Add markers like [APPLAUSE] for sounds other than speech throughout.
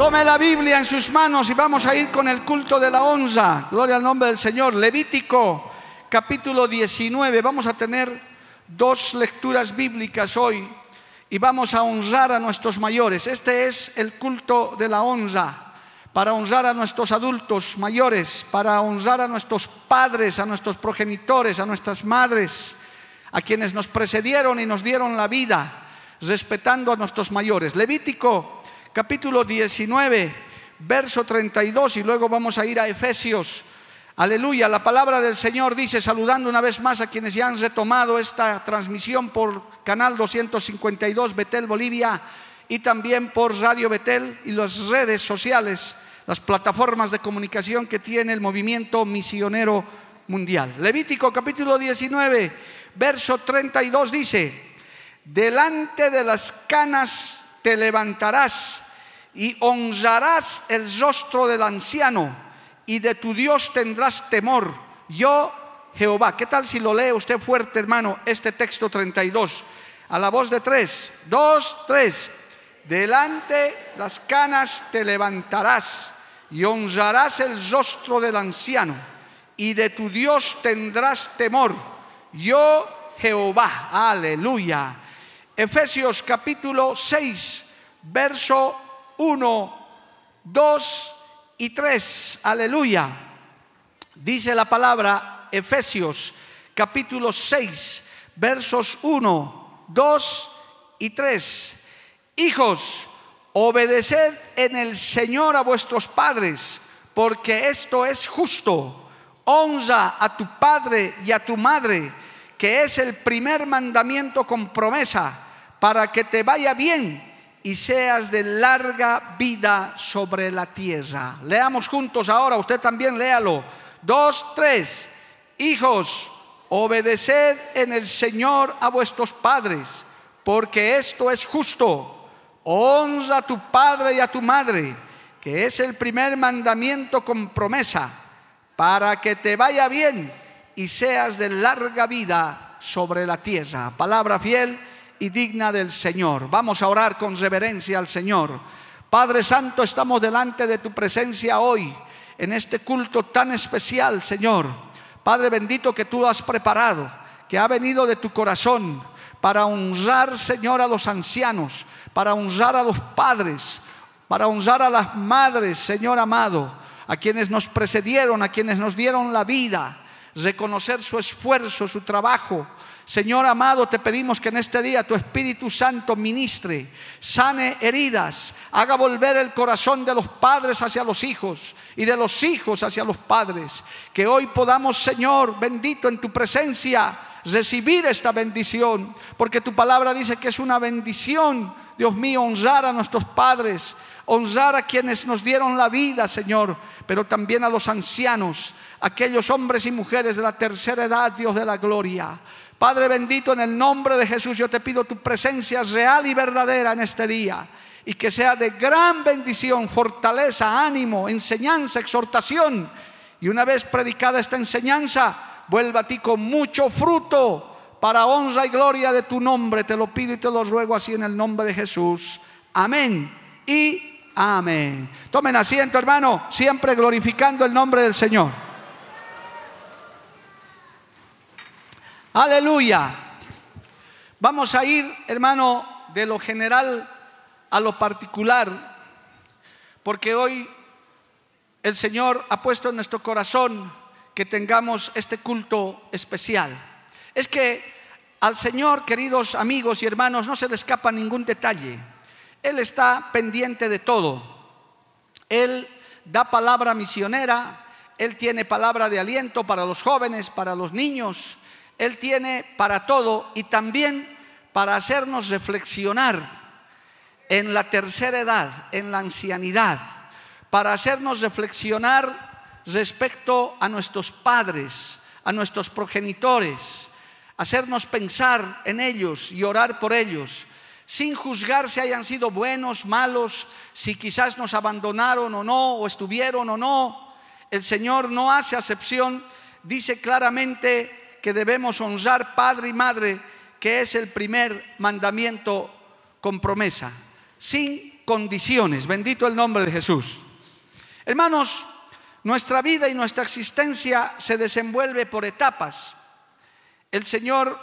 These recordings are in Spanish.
Tome la Biblia en sus manos y vamos a ir con el culto de la onza. Gloria al nombre del Señor. Levítico capítulo 19. Vamos a tener dos lecturas bíblicas hoy y vamos a honrar a nuestros mayores. Este es el culto de la onza, para honrar a nuestros adultos mayores, para honrar a nuestros padres, a nuestros progenitores, a nuestras madres, a quienes nos precedieron y nos dieron la vida, respetando a nuestros mayores. Levítico capítulo 19, verso 32 y luego vamos a ir a Efesios. Aleluya, la palabra del Señor dice, saludando una vez más a quienes ya han retomado esta transmisión por Canal 252 Betel Bolivia y también por Radio Betel y las redes sociales, las plataformas de comunicación que tiene el movimiento misionero mundial. Levítico capítulo 19, verso 32 dice, delante de las canas te levantarás y honrarás el rostro del anciano y de tu Dios tendrás temor. Yo, Jehová. ¿Qué tal si lo lee usted fuerte, hermano, este texto 32? A la voz de tres. Dos, tres. Delante las canas te levantarás y honrarás el rostro del anciano y de tu Dios tendrás temor. Yo, Jehová. Aleluya. Efesios capítulo 6, verso 1, 2 y 3. Aleluya. Dice la palabra Efesios capítulo 6, versos 1, 2 y 3. Hijos, obedeced en el Señor a vuestros padres, porque esto es justo. Honra a tu padre y a tu madre, que es el primer mandamiento con promesa, para que te vaya bien y seas de larga vida sobre la tierra. Leamos juntos ahora, usted también léalo. Dos, tres. Hijos, obedeced en el Señor a vuestros padres, porque esto es justo. Honra a tu padre y a tu madre, que es el primer mandamiento con promesa, para que te vaya bien y seas de larga vida sobre la tierra. Palabra fiel y digna del Señor. Vamos a orar con reverencia al Señor. Padre Santo, estamos delante de tu presencia hoy, en este culto tan especial, Señor. Padre bendito que tú has preparado, que ha venido de tu corazón para honrar, Señor, a los ancianos, para honrar a los padres, para honrar a las madres, Señor amado, a quienes nos precedieron, a quienes nos dieron la vida, reconocer su esfuerzo, su trabajo, Señor amado, te pedimos que en este día tu Espíritu Santo ministre, sane heridas, haga volver el corazón de los padres hacia los hijos y de los hijos hacia los padres. Que hoy podamos, Señor, bendito en tu presencia, recibir esta bendición, porque tu palabra dice que es una bendición, Dios mío, honrar a nuestros padres, honrar a quienes nos dieron la vida, Señor, pero también a los ancianos, aquellos hombres y mujeres de la tercera edad, Dios de la gloria. Padre bendito, en el nombre de Jesús yo te pido tu presencia real y verdadera en este día y que sea de gran bendición, fortaleza, ánimo, enseñanza, exhortación. Y una vez predicada esta enseñanza, vuelva a ti con mucho fruto para honra y gloria de tu nombre. Te lo pido y te lo ruego así en el nombre de Jesús. Amén y amén. Tomen asiento, hermano, siempre glorificando el nombre del Señor. Aleluya. Vamos a ir, hermano, de lo general a lo particular, porque hoy el Señor ha puesto en nuestro corazón que tengamos este culto especial. Es que al Señor, queridos amigos y hermanos, no se le escapa ningún detalle. Él está pendiente de todo. Él da palabra misionera, Él tiene palabra de aliento para los jóvenes, para los niños, Él tiene para todo y también para hacernos reflexionar en la tercera edad, en la ancianidad, para hacernos reflexionar respecto a nuestros padres, a nuestros progenitores, hacernos pensar en ellos y orar por ellos, sin juzgar si hayan sido buenos, malos, si quizás nos abandonaron o no, o estuvieron o no. El Señor no hace acepción, dice claramente que debemos honrar padre y madre, que es el primer mandamiento con promesa, sin condiciones. Bendito el nombre de Jesús. Hermanos, nuestra vida y nuestra existencia se desenvuelve por etapas. El Señor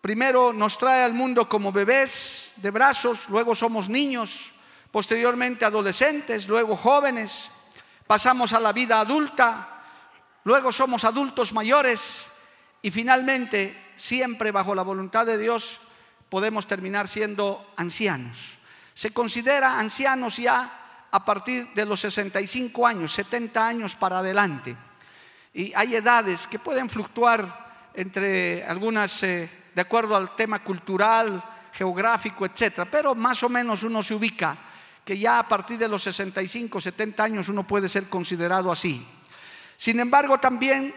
primero nos trae al mundo como bebés de brazos, luego somos niños, posteriormente adolescentes, luego jóvenes, pasamos a la vida adulta, luego somos adultos mayores y finalmente, siempre bajo la voluntad de Dios, podemos terminar siendo ancianos. Se considera ancianos ya a partir de los 65 años, 70 años para adelante. Y hay edades que pueden fluctuar entre algunas, eh, de acuerdo al tema cultural, geográfico, etcétera, pero más o menos uno se ubica que ya a partir de los 65, 70 años uno puede ser considerado así. Sin embargo, también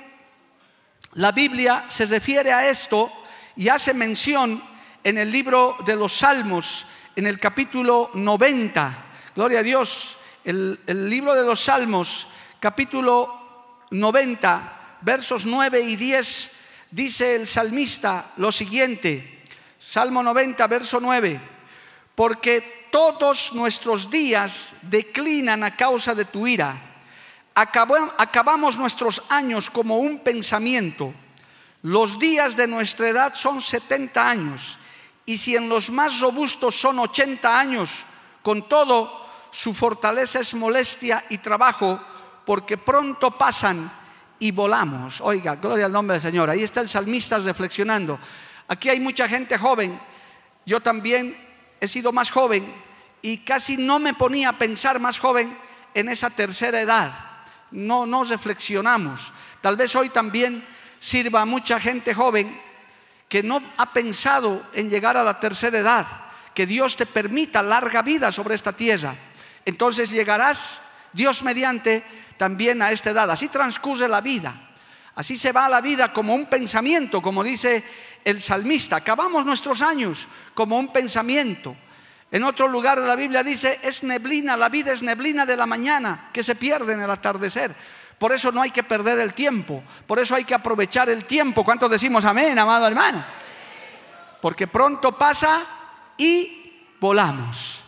la Biblia se refiere a esto y hace mención en el libro de los Salmos, en el capítulo 90, Gloria a Dios. El, libro de los Salmos, capítulo 90, versos 9 y 10, dice el salmista lo siguiente. Salmo 90, verso 9. Porque todos nuestros días declinan a causa de tu ira. Acabamos nuestros años como un pensamiento. Los días de nuestra edad son 70 años. Y si en los más robustos son 80 años, con todo, su fortaleza es molestia y trabajo, porque pronto pasan y volamos. Oiga, gloria al nombre del Señor. Ahí está el salmista reflexionando. Aquí hay mucha gente joven. Yo también he sido más joven y casi no me ponía a pensar más joven en esa tercera edad. No nos reflexionamos. Tal vez hoy también sirva a mucha gente joven que no ha pensado en llegar a la tercera edad. Que Dios te permita larga vida sobre esta tierra entonces llegarás, Dios mediante, también a esta edad. Así transcurre la vida. Así se va la vida como un pensamiento, como dice el salmista. Acabamos nuestros años como un pensamiento. En otro lugar de la Biblia dice, es neblina, la vida es neblina de la mañana que se pierde en el atardecer. Por eso no hay que perder el tiempo, por eso hay que aprovechar el tiempo. ¿Cuántos decimos amén, amado hermano? Porque pronto pasa y volamos.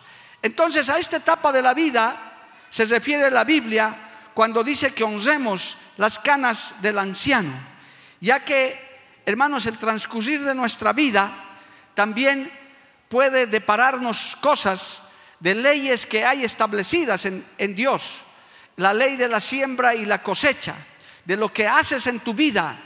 Entonces a esta etapa de la vida se refiere la Biblia cuando dice que honremos las canas del anciano, ya que, hermanos, el transcurrir de nuestra vida también puede depararnos cosas de leyes que hay establecidas en, en Dios, la ley de la siembra y la cosecha, de lo que haces en tu vida,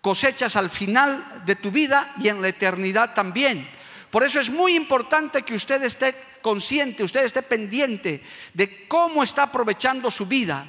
cosechas al final de tu vida y en la eternidad también. Por eso es muy importante que usted esté consciente, usted esté pendiente de cómo está aprovechando su vida.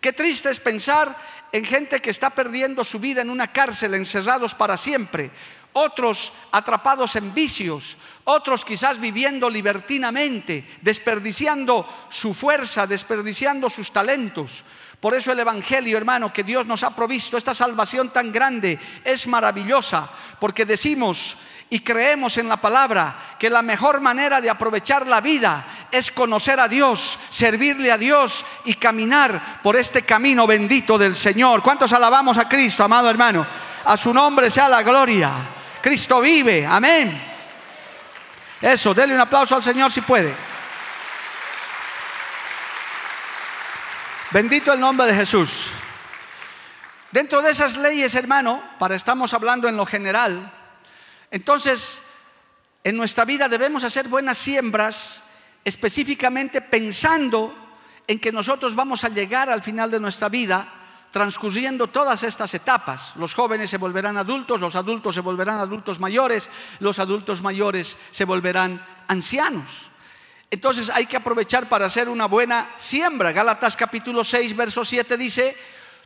Qué triste es pensar en gente que está perdiendo su vida en una cárcel, encerrados para siempre, otros atrapados en vicios, otros quizás viviendo libertinamente, desperdiciando su fuerza, desperdiciando sus talentos. Por eso el Evangelio, hermano, que Dios nos ha provisto, esta salvación tan grande, es maravillosa, porque decimos, y creemos en la palabra que la mejor manera de aprovechar la vida es conocer a Dios, servirle a Dios y caminar por este camino bendito del Señor. ¿Cuántos alabamos a Cristo, amado hermano? A su nombre sea la gloria. Cristo vive, amén. Eso, denle un aplauso al Señor si puede. Bendito el nombre de Jesús. Dentro de esas leyes, hermano, para estamos hablando en lo general, entonces, en nuestra vida debemos hacer buenas siembras específicamente pensando en que nosotros vamos a llegar al final de nuestra vida transcurriendo todas estas etapas. Los jóvenes se volverán adultos, los adultos se volverán adultos mayores, los adultos mayores se volverán ancianos. Entonces hay que aprovechar para hacer una buena siembra. Gálatas capítulo 6, verso 7 dice,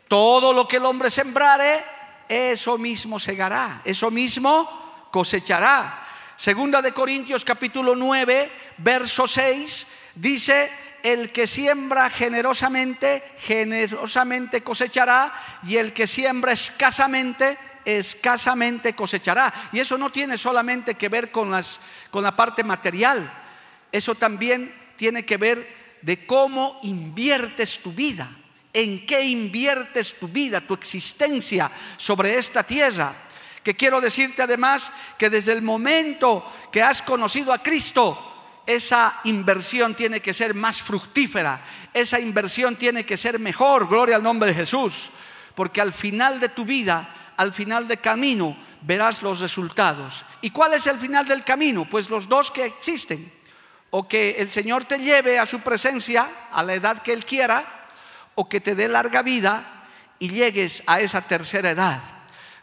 Todo lo que el hombre sembrare, eso mismo segará, eso mismo cosechará. Segunda de Corintios capítulo 9, verso 6, dice, el que siembra generosamente, generosamente cosechará, y el que siembra escasamente, escasamente cosechará. Y eso no tiene solamente que ver con, las, con la parte material, eso también tiene que ver de cómo inviertes tu vida, en qué inviertes tu vida, tu existencia sobre esta tierra. Que quiero decirte además que desde el momento que has conocido a Cristo, esa inversión tiene que ser más fructífera, esa inversión tiene que ser mejor, gloria al nombre de Jesús, porque al final de tu vida, al final del camino, verás los resultados. ¿Y cuál es el final del camino? Pues los dos que existen o que el Señor te lleve a su presencia a la edad que Él quiera, o que te dé larga vida y llegues a esa tercera edad.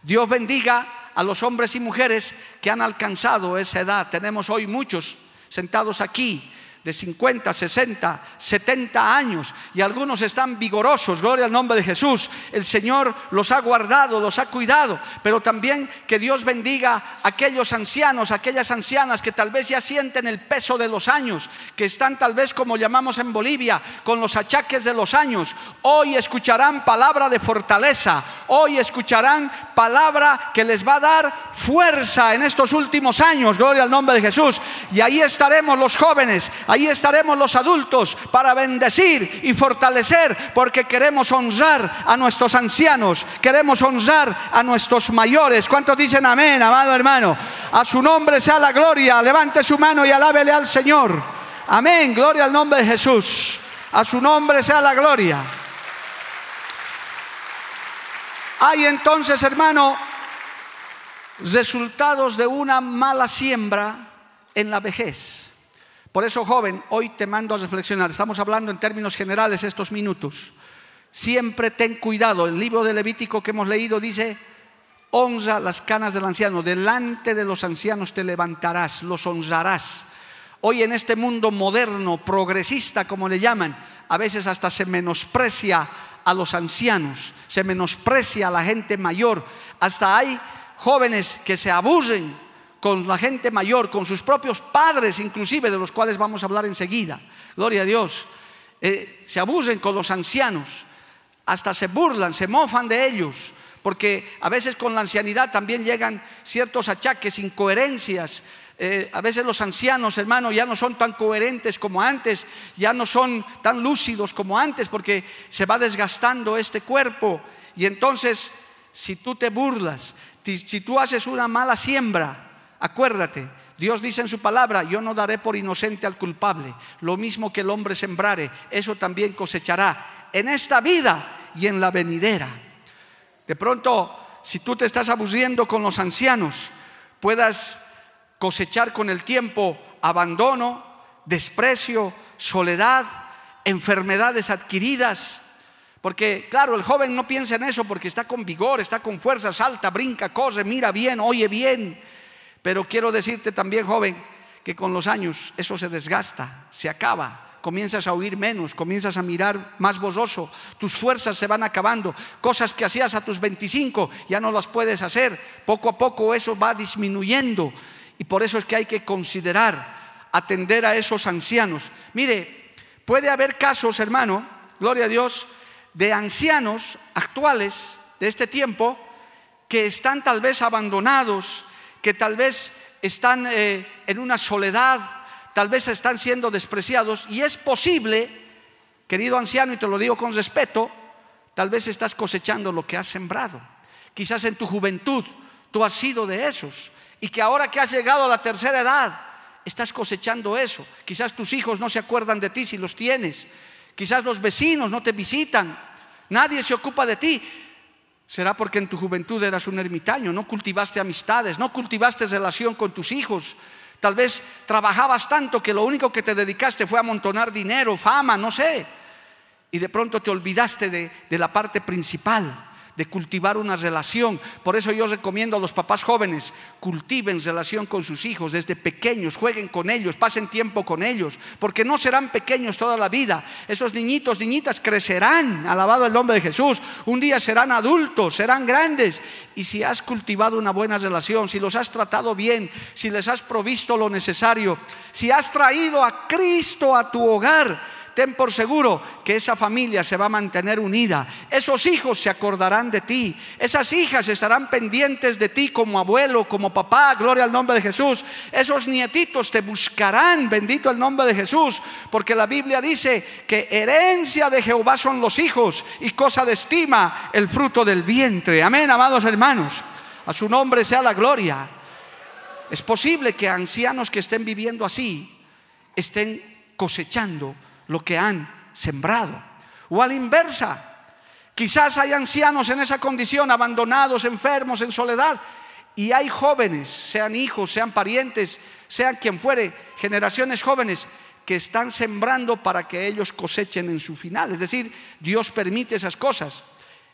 Dios bendiga a los hombres y mujeres que han alcanzado esa edad. Tenemos hoy muchos sentados aquí de 50, 60, 70 años y algunos están vigorosos, gloria al nombre de Jesús. El Señor los ha guardado, los ha cuidado, pero también que Dios bendiga a aquellos ancianos, aquellas ancianas que tal vez ya sienten el peso de los años, que están tal vez como llamamos en Bolivia, con los achaques de los años. Hoy escucharán palabra de fortaleza, hoy escucharán palabra que les va a dar fuerza en estos últimos años, gloria al nombre de Jesús. Y ahí estaremos los jóvenes, Ahí estaremos los adultos para bendecir y fortalecer porque queremos honrar a nuestros ancianos, queremos honrar a nuestros mayores. ¿Cuántos dicen amén, amado hermano? A su nombre sea la gloria. Levante su mano y alábele al Señor. Amén, gloria al nombre de Jesús. A su nombre sea la gloria. Hay entonces, hermano, resultados de una mala siembra en la vejez. Por eso, joven, hoy te mando a reflexionar. Estamos hablando en términos generales estos minutos. Siempre ten cuidado. El libro de Levítico que hemos leído dice, honra las canas del anciano. Delante de los ancianos te levantarás, los honrarás. Hoy en este mundo moderno, progresista, como le llaman, a veces hasta se menosprecia a los ancianos, se menosprecia a la gente mayor. Hasta hay jóvenes que se aburren con la gente mayor, con sus propios padres inclusive, de los cuales vamos a hablar enseguida. Gloria a Dios. Eh, se abusen con los ancianos, hasta se burlan, se mofan de ellos, porque a veces con la ancianidad también llegan ciertos achaques, incoherencias. Eh, a veces los ancianos, hermanos, ya no son tan coherentes como antes, ya no son tan lúcidos como antes, porque se va desgastando este cuerpo. Y entonces, si tú te burlas, si tú haces una mala siembra, Acuérdate, Dios dice en su palabra, yo no daré por inocente al culpable. Lo mismo que el hombre sembrare, eso también cosechará en esta vida y en la venidera. De pronto, si tú te estás aburriendo con los ancianos, puedas cosechar con el tiempo abandono, desprecio, soledad, enfermedades adquiridas. Porque, claro, el joven no piensa en eso porque está con vigor, está con fuerza, salta, brinca, corre, mira bien, oye bien. Pero quiero decirte también, joven, que con los años eso se desgasta, se acaba. Comienzas a oír menos, comienzas a mirar más borroso, tus fuerzas se van acabando, cosas que hacías a tus 25 ya no las puedes hacer, poco a poco eso va disminuyendo y por eso es que hay que considerar atender a esos ancianos. Mire, puede haber casos, hermano, gloria a Dios, de ancianos actuales de este tiempo que están tal vez abandonados, que tal vez están eh, en una soledad, tal vez están siendo despreciados y es posible, querido anciano, y te lo digo con respeto, tal vez estás cosechando lo que has sembrado. Quizás en tu juventud tú has sido de esos y que ahora que has llegado a la tercera edad estás cosechando eso. Quizás tus hijos no se acuerdan de ti si los tienes. Quizás los vecinos no te visitan. Nadie se ocupa de ti. Será porque en tu juventud eras un ermitaño, no cultivaste amistades, no cultivaste relación con tus hijos. Tal vez trabajabas tanto que lo único que te dedicaste fue amontonar dinero, fama, no sé. Y de pronto te olvidaste de, la parte principal. De cultivar una relación. Por eso yo recomiendo a los papás jóvenes, cultiven relación con sus hijos desde pequeños, jueguen con ellos, pasen tiempo con ellos, porque no serán pequeños toda la vida. Esos niñitos, niñitas crecerán, alabado el nombre de Jesús. Un día serán adultos, serán grandes. Y si has cultivado una buena relación, si los has tratado bien, si les has provisto lo necesario, si has traído a Cristo a tu hogar, ten por seguro que esa familia se va a mantener unida. Esos hijos se acordarán de ti. Esas hijas estarán pendientes de ti como abuelo, como papá. Gloria al nombre de Jesús. Esos nietitos te buscarán. Bendito el nombre de Jesús. Porque la Biblia dice que herencia de Jehová son los hijos y cosa de estima el fruto del vientre. Amén, amados hermanos. A su nombre sea la gloria. Es posible que ancianos que estén viviendo así estén cosechando lo que han sembrado. O a la inversa, quizás hay ancianos en esa condición, abandonados, enfermos, en soledad, y hay jóvenes, sean hijos, sean parientes, sean quien fuere, generaciones jóvenes, que están sembrando para que ellos cosechen en su final. Es decir, Dios permite esas cosas.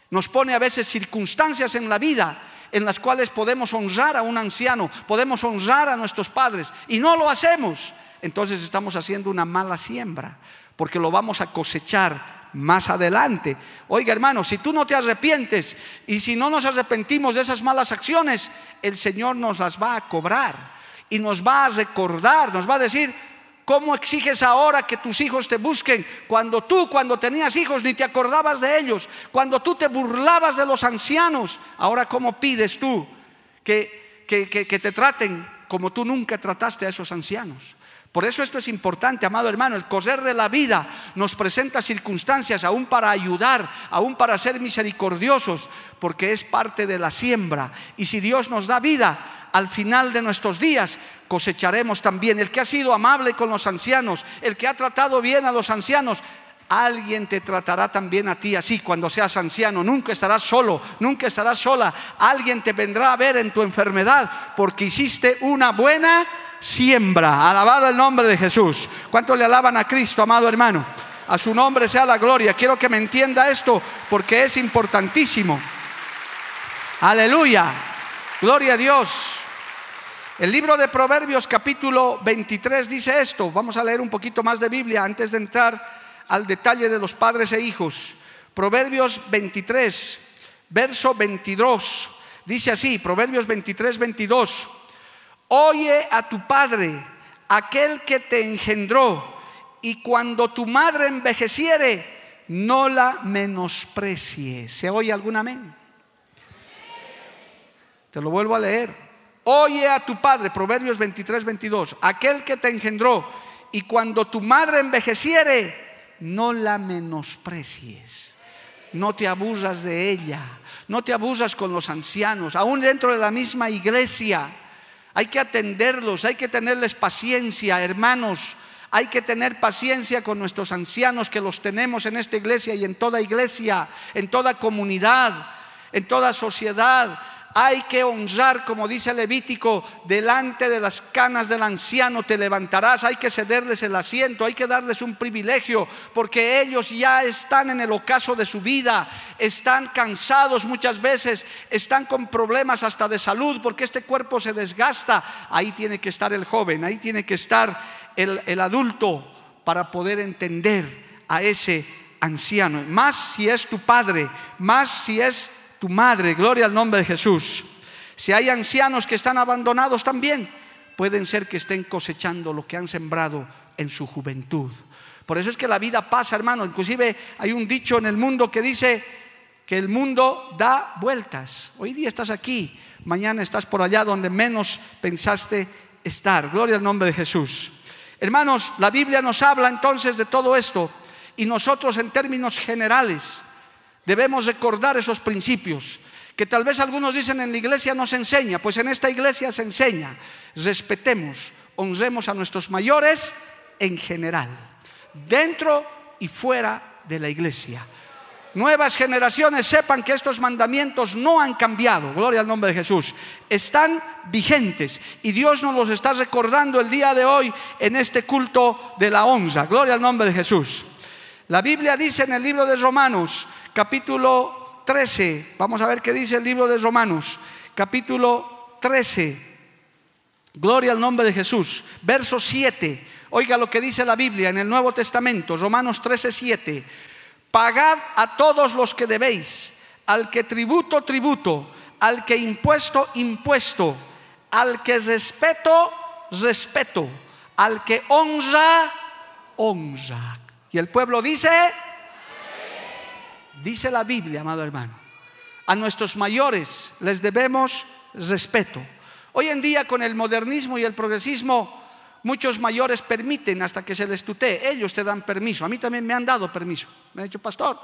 Nos pone a veces circunstancias en la vida en las cuales podemos honrar a un anciano, podemos honrar a nuestros padres, y no lo hacemos. Entonces estamos haciendo una mala siembra porque lo vamos a cosechar más adelante. Oiga hermano, si tú no te arrepientes y si no nos arrepentimos de esas malas acciones, el Señor nos las va a cobrar y nos va a recordar, nos va a decir, ¿cómo exiges ahora que tus hijos te busquen cuando tú, cuando tenías hijos, ni te acordabas de ellos? Cuando tú te burlabas de los ancianos, ahora ¿cómo pides tú que, que, que te traten como tú nunca trataste a esos ancianos? Por eso esto es importante, amado hermano. El correr de la vida nos presenta circunstancias aún para ayudar, aún para ser misericordiosos, porque es parte de la siembra. Y si Dios nos da vida, al final de nuestros días cosecharemos también. El que ha sido amable con los ancianos, el que ha tratado bien a los ancianos, alguien te tratará también a ti así cuando seas anciano. Nunca estarás solo, nunca estarás sola. Alguien te vendrá a ver en tu enfermedad porque hiciste una buena siembra. Alabado el nombre de Jesús. ¿Cuánto le alaban a Cristo, amado hermano? A su nombre sea la gloria. Quiero que me entienda esto porque es importantísimo. Aleluya. Gloria a Dios. El libro de Proverbios capítulo 23 dice esto. Vamos a leer un poquito más de Biblia antes de entrar al detalle de los padres e hijos. Proverbios 23, verso 22. Dice así, Proverbios 23, 22. Oye a tu padre, aquel que te engendró, y cuando tu madre envejeciere, no la menosprecie. ¿Se oye algún amén? Te lo vuelvo a leer. Oye a tu padre, Proverbios 23, 22, aquel que te engendró, y cuando tu madre envejeciere, no la menosprecies. No te abusas de ella, no te abusas con los ancianos, aún dentro de la misma iglesia. Hay que atenderlos, hay que tenerles paciencia, hermanos. Hay que tener paciencia con nuestros ancianos que los tenemos en esta iglesia y en toda iglesia, en toda comunidad, en toda sociedad. Hay que honrar, como dice Levítico, delante de las canas del anciano te levantarás. Hay que cederles el asiento, hay que darles un privilegio, porque ellos ya están en el ocaso de su vida, están cansados muchas veces, están con problemas hasta de salud, porque este cuerpo se desgasta. Ahí tiene que estar el joven, ahí tiene que estar el, el adulto para poder entender a ese anciano. Más si es tu padre, más si es tu madre, gloria al nombre de Jesús. Si hay ancianos que están abandonados también, pueden ser que estén cosechando lo que han sembrado en su juventud. Por eso es que la vida pasa, hermano. Inclusive hay un dicho en el mundo que dice que el mundo da vueltas. Hoy día estás aquí, mañana estás por allá donde menos pensaste estar. Gloria al nombre de Jesús. Hermanos, la Biblia nos habla entonces de todo esto y nosotros en términos generales Debemos recordar esos principios que tal vez algunos dicen en la iglesia no se enseña, pues en esta iglesia se enseña. Respetemos, honremos a nuestros mayores en general, dentro y fuera de la iglesia. Nuevas generaciones sepan que estos mandamientos no han cambiado, gloria al nombre de Jesús, están vigentes y Dios nos los está recordando el día de hoy en este culto de la onza, gloria al nombre de Jesús. La Biblia dice en el libro de Romanos, capítulo 13, vamos a ver qué dice el libro de Romanos, capítulo 13. Gloria al nombre de Jesús. Verso 7. Oiga lo que dice la Biblia en el Nuevo Testamento, Romanos 13, 7. Pagad a todos los que debéis, al que tributo, tributo, al que impuesto, impuesto, al que respeto, respeto, al que honra, honra. Y el pueblo dice, dice la Biblia, amado hermano, a nuestros mayores les debemos respeto. Hoy en día con el modernismo y el progresismo, muchos mayores permiten hasta que se les tutee, ellos te dan permiso. A mí también me han dado permiso. Me han dicho, pastor,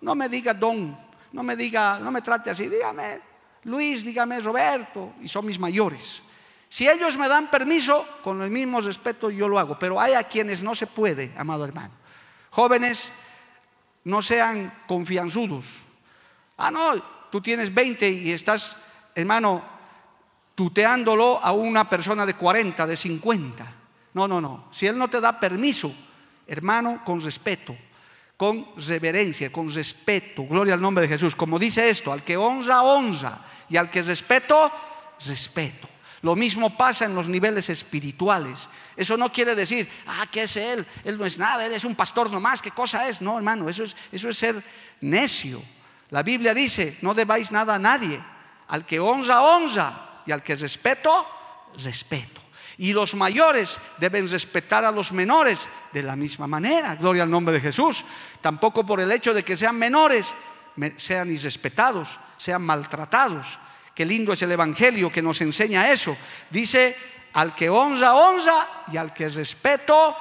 no me diga don, no me diga, no me trate así, dígame Luis, dígame Roberto, y son mis mayores. Si ellos me dan permiso, con el mismo respeto yo lo hago, pero hay a quienes no se puede, amado hermano. Jóvenes, no sean confianzudos. Ah, no, tú tienes 20 y estás, hermano, tuteándolo a una persona de 40, de 50. No, no, no. Si él no te da permiso, hermano, con respeto, con reverencia, con respeto, gloria al nombre de Jesús. Como dice esto, al que honra, honra, y al que respeto, respeto. Lo mismo pasa en los niveles espirituales. Eso no quiere decir, ah, ¿qué es él? Él no es nada, él es un pastor nomás, ¿qué cosa es? No, hermano, eso es, eso es ser necio. La Biblia dice, no debáis nada a nadie. Al que honra, honra. Y al que respeto, respeto. Y los mayores deben respetar a los menores de la misma manera. Gloria al nombre de Jesús. Tampoco por el hecho de que sean menores, sean irrespetados, sean maltratados. Qué lindo es el Evangelio que nos enseña eso. Dice, al que honra, honra y al que respeto,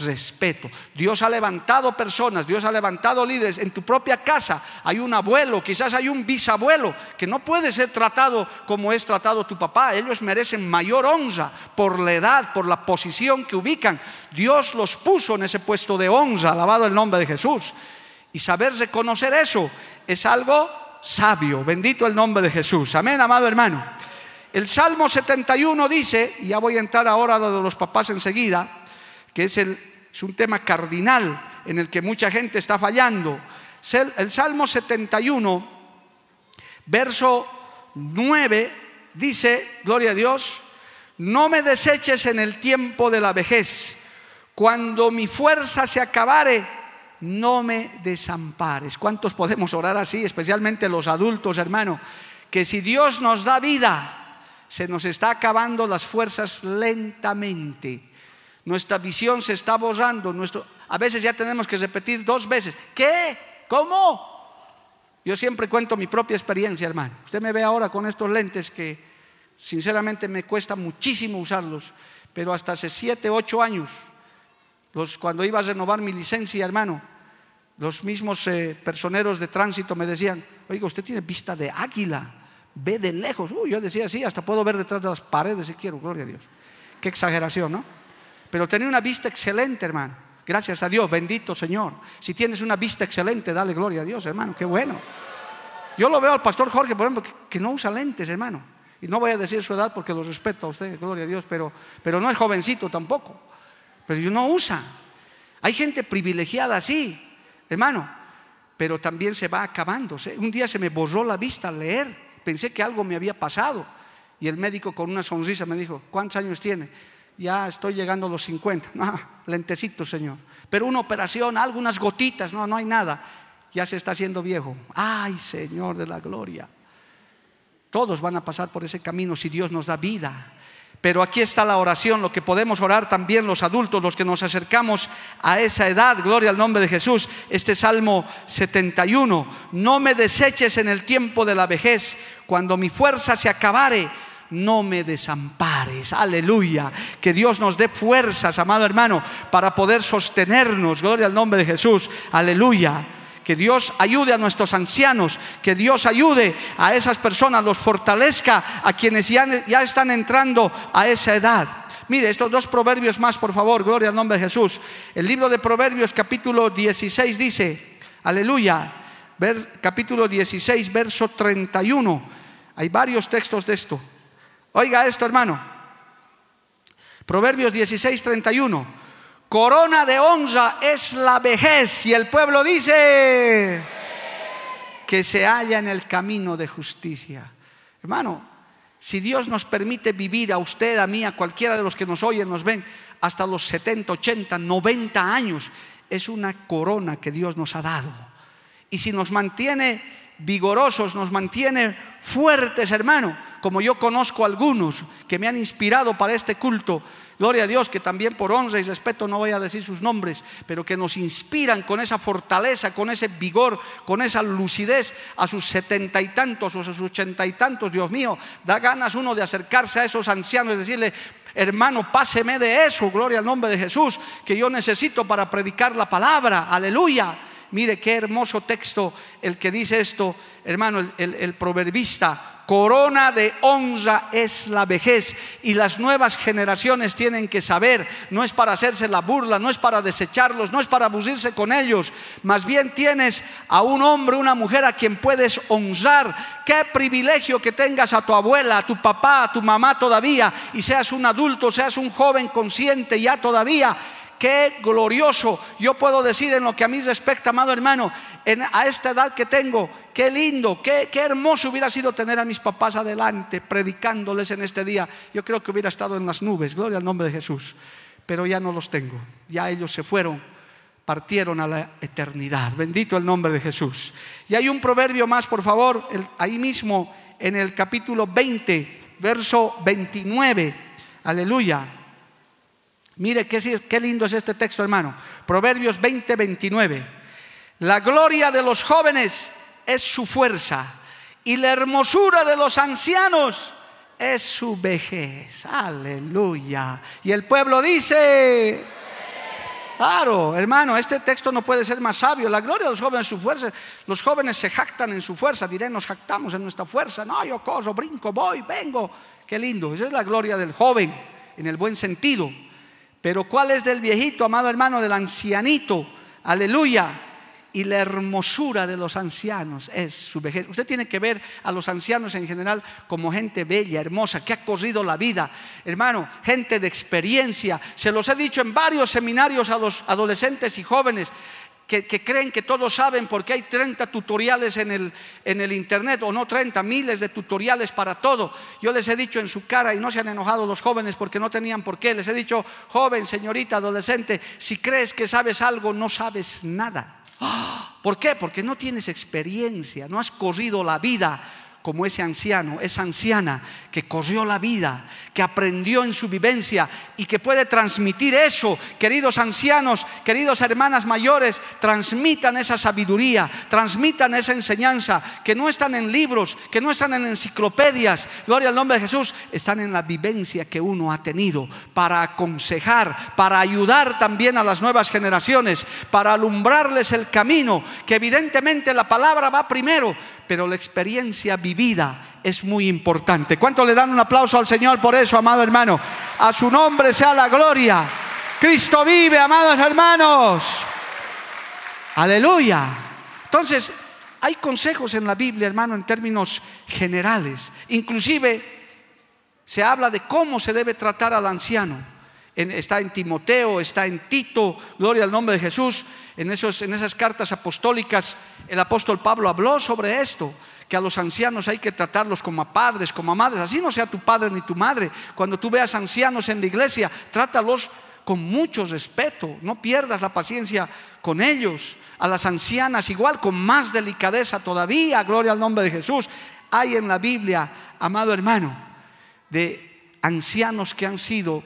respeto. Dios ha levantado personas, Dios ha levantado líderes. En tu propia casa hay un abuelo, quizás hay un bisabuelo que no puede ser tratado como es tratado tu papá. Ellos merecen mayor honra por la edad, por la posición que ubican. Dios los puso en ese puesto de honra, alabado el nombre de Jesús. Y saber reconocer eso es algo sabio. Bendito el nombre de Jesús. Amén, amado hermano. El Salmo 71 dice, y ya voy a entrar ahora de los papás enseguida, que es, es un tema cardinal en el que mucha gente está fallando. El Salmo 71, verso 9, dice, gloria a Dios, no me deseches en el tiempo de la vejez, cuando mi fuerza se acabare no me desampares. ¿Cuántos podemos orar así? Especialmente los adultos, hermano. Que si Dios nos da vida, se nos está acabando las fuerzas lentamente. Nuestra visión se está borrando. Nuestro, a veces ya tenemos que repetir dos veces. ¿Qué? ¿Cómo? Yo siempre cuento mi propia experiencia, hermano. Usted me ve ahora con estos lentes que sinceramente me cuesta muchísimo usarlos, pero hasta hace siete, ocho años, los, cuando iba a renovar mi licencia, hermano, los mismos eh, personeros de tránsito me decían, oiga, usted tiene vista de águila, ve de lejos. yo decía, sí, hasta puedo ver detrás de las paredes si quiero, gloria a Dios. Qué exageración, ¿no? Pero tenía una vista excelente, hermano. Gracias a Dios, bendito Señor. Si tienes una vista excelente, dale gloria a Dios, hermano, qué bueno. Yo lo veo al pastor Jorge, por ejemplo, que, no usa lentes, hermano. Y no voy a decir su edad porque lo respeto a usted, gloria a Dios, pero, pero no es jovencito tampoco. Pero no usa. Hay gente privilegiada así hermano, pero también se va acabando. Un día se me borró la vista al leer, pensé que algo me había pasado. Y el médico con una sonrisa me dijo, ¿cuántos años tiene? Ya estoy llegando a los 50. No, [LAUGHS] lentecito, Señor. Pero una operación, algunas gotitas, no, no hay nada. Ya se está haciendo viejo. Ay, Señor de la gloria. Todos van a pasar por ese camino si Dios nos da vida. Pero aquí está la oración, lo que podemos orar también los adultos, los que nos acercamos a esa edad, gloria al nombre de Jesús. Este Salmo 71, no me deseches en el tiempo de la vejez, cuando mi fuerza se acabare, no me desampares. Aleluya. Que Dios nos dé fuerzas, amado hermano, para poder sostenernos. Gloria al nombre de Jesús. Aleluya. Que Dios ayude a nuestros ancianos, que Dios ayude a esas personas, los fortalezca a quienes ya, ya están entrando a esa edad. Mire, estos dos proverbios más, por favor, gloria al nombre de Jesús. El libro de Proverbios capítulo 16 dice, aleluya, capítulo 16, verso 31. Hay varios textos de esto. Oiga esto, hermano. Proverbios 16, 31 corona de honra es la vejez. Y el pueblo dice, que se halla en el camino de justicia. Hermano, si Dios nos permite vivir a usted, a mí, a cualquiera de los que nos oyen, nos ven, hasta los 70, 80, 90 años, es una corona que Dios nos ha dado. Y si nos mantiene vigorosos, nos mantiene fuertes, hermano, como yo conozco algunos que me han inspirado para este culto, Gloria a Dios que también por honra y respeto no voy a decir sus nombres, pero que nos inspiran con esa fortaleza, con ese vigor, con esa lucidez a sus setenta y tantos o sus ochenta y tantos, Dios mío, da ganas uno de acercarse a esos ancianos y decirle, hermano, páseme de eso, gloria al nombre de Jesús, que yo necesito para predicar la palabra, aleluya. Mire qué hermoso texto el que dice esto, hermano, el proverbista corona de honra es la vejez. Y las nuevas generaciones tienen que saber, no es para hacerse la burla, no es para desecharlos, no es para abusirse con ellos, más bien tienes a un hombre, una mujer a quien puedes honrar. Qué privilegio que tengas a tu abuela, a tu papá, a tu mamá todavía y seas un adulto, seas un joven consciente ya todavía qué glorioso. Yo puedo decir en lo que a mí respecta, amado hermano, a esta edad que tengo, qué lindo, qué, qué hermoso hubiera sido tener a mis papás adelante, predicándoles en este día. Yo creo que hubiera estado en las nubes, gloria al nombre de Jesús. Pero ya no los tengo, ya ellos se fueron, partieron a la eternidad. Bendito el nombre de Jesús. Y hay un proverbio más, por favor, ahí mismo en el capítulo 20, verso 29. Aleluya. Mire qué, lindo es este texto, hermano. Proverbios 20, 29. La gloria de los jóvenes es su fuerza y la hermosura de los ancianos es su vejez. Aleluya. Y el pueblo dice, claro, hermano, este texto no puede ser más sabio. La gloria de los jóvenes es su fuerza. Los jóvenes se jactan en su fuerza. Diré, nos jactamos en nuestra fuerza. No, yo corro, brinco, voy, vengo. Qué lindo. Esa es la gloria del joven en el buen sentido. Pero ¿cuál es del viejito, amado hermano, del ancianito? Aleluya. Y la hermosura de los ancianos es su vejez. Usted tiene que ver a los ancianos en general como gente bella, hermosa, que ha corrido la vida. Hermano, gente de experiencia. Se los he dicho en varios seminarios a los adolescentes y jóvenes que, creen que todos saben porque hay 30 tutoriales en el, en el internet, o no 30, miles de tutoriales para todo. Yo les he dicho en su cara, y no se han enojado los jóvenes porque no tenían por qué, les he dicho, joven, señorita, adolescente, si crees que sabes algo, no sabes nada. ¿Por qué? Porque no tienes experiencia, no has corrido la vida como ese anciano, esa anciana que corrió la vida, que aprendió en su vivencia y que puede transmitir eso. Queridos ancianos, queridos hermanas mayores, transmitan esa sabiduría, transmitan esa enseñanza, que no están en libros, que no están en enciclopedias, gloria al nombre de Jesús, están en la vivencia que uno ha tenido para aconsejar, para ayudar también a las nuevas generaciones, para alumbrarles el camino, que evidentemente la palabra va primero, pero la experiencia vivida es muy importante. ¿Cuánto le dan un aplauso al Señor por eso, amado hermano? A su nombre sea la gloria. Cristo vive, amados hermanos. Aleluya. Entonces, hay consejos en la Biblia, hermano, en términos generales. Inclusive se habla de cómo se debe tratar al anciano. está en Timoteo, está en Tito, gloria al nombre de Jesús. En, esos, en esas cartas apostólicas, el apóstol Pablo habló sobre esto que a los ancianos hay que tratarlos como a padres, como a madres. Así no sea tu padre ni tu madre. Cuando tú veas ancianos en la iglesia, trátalos con mucho respeto. No pierdas la paciencia con ellos. A las ancianas igual, con más delicadeza todavía. Gloria al nombre de Jesús. Hay en la Biblia, amado hermano, de ancianos que han sido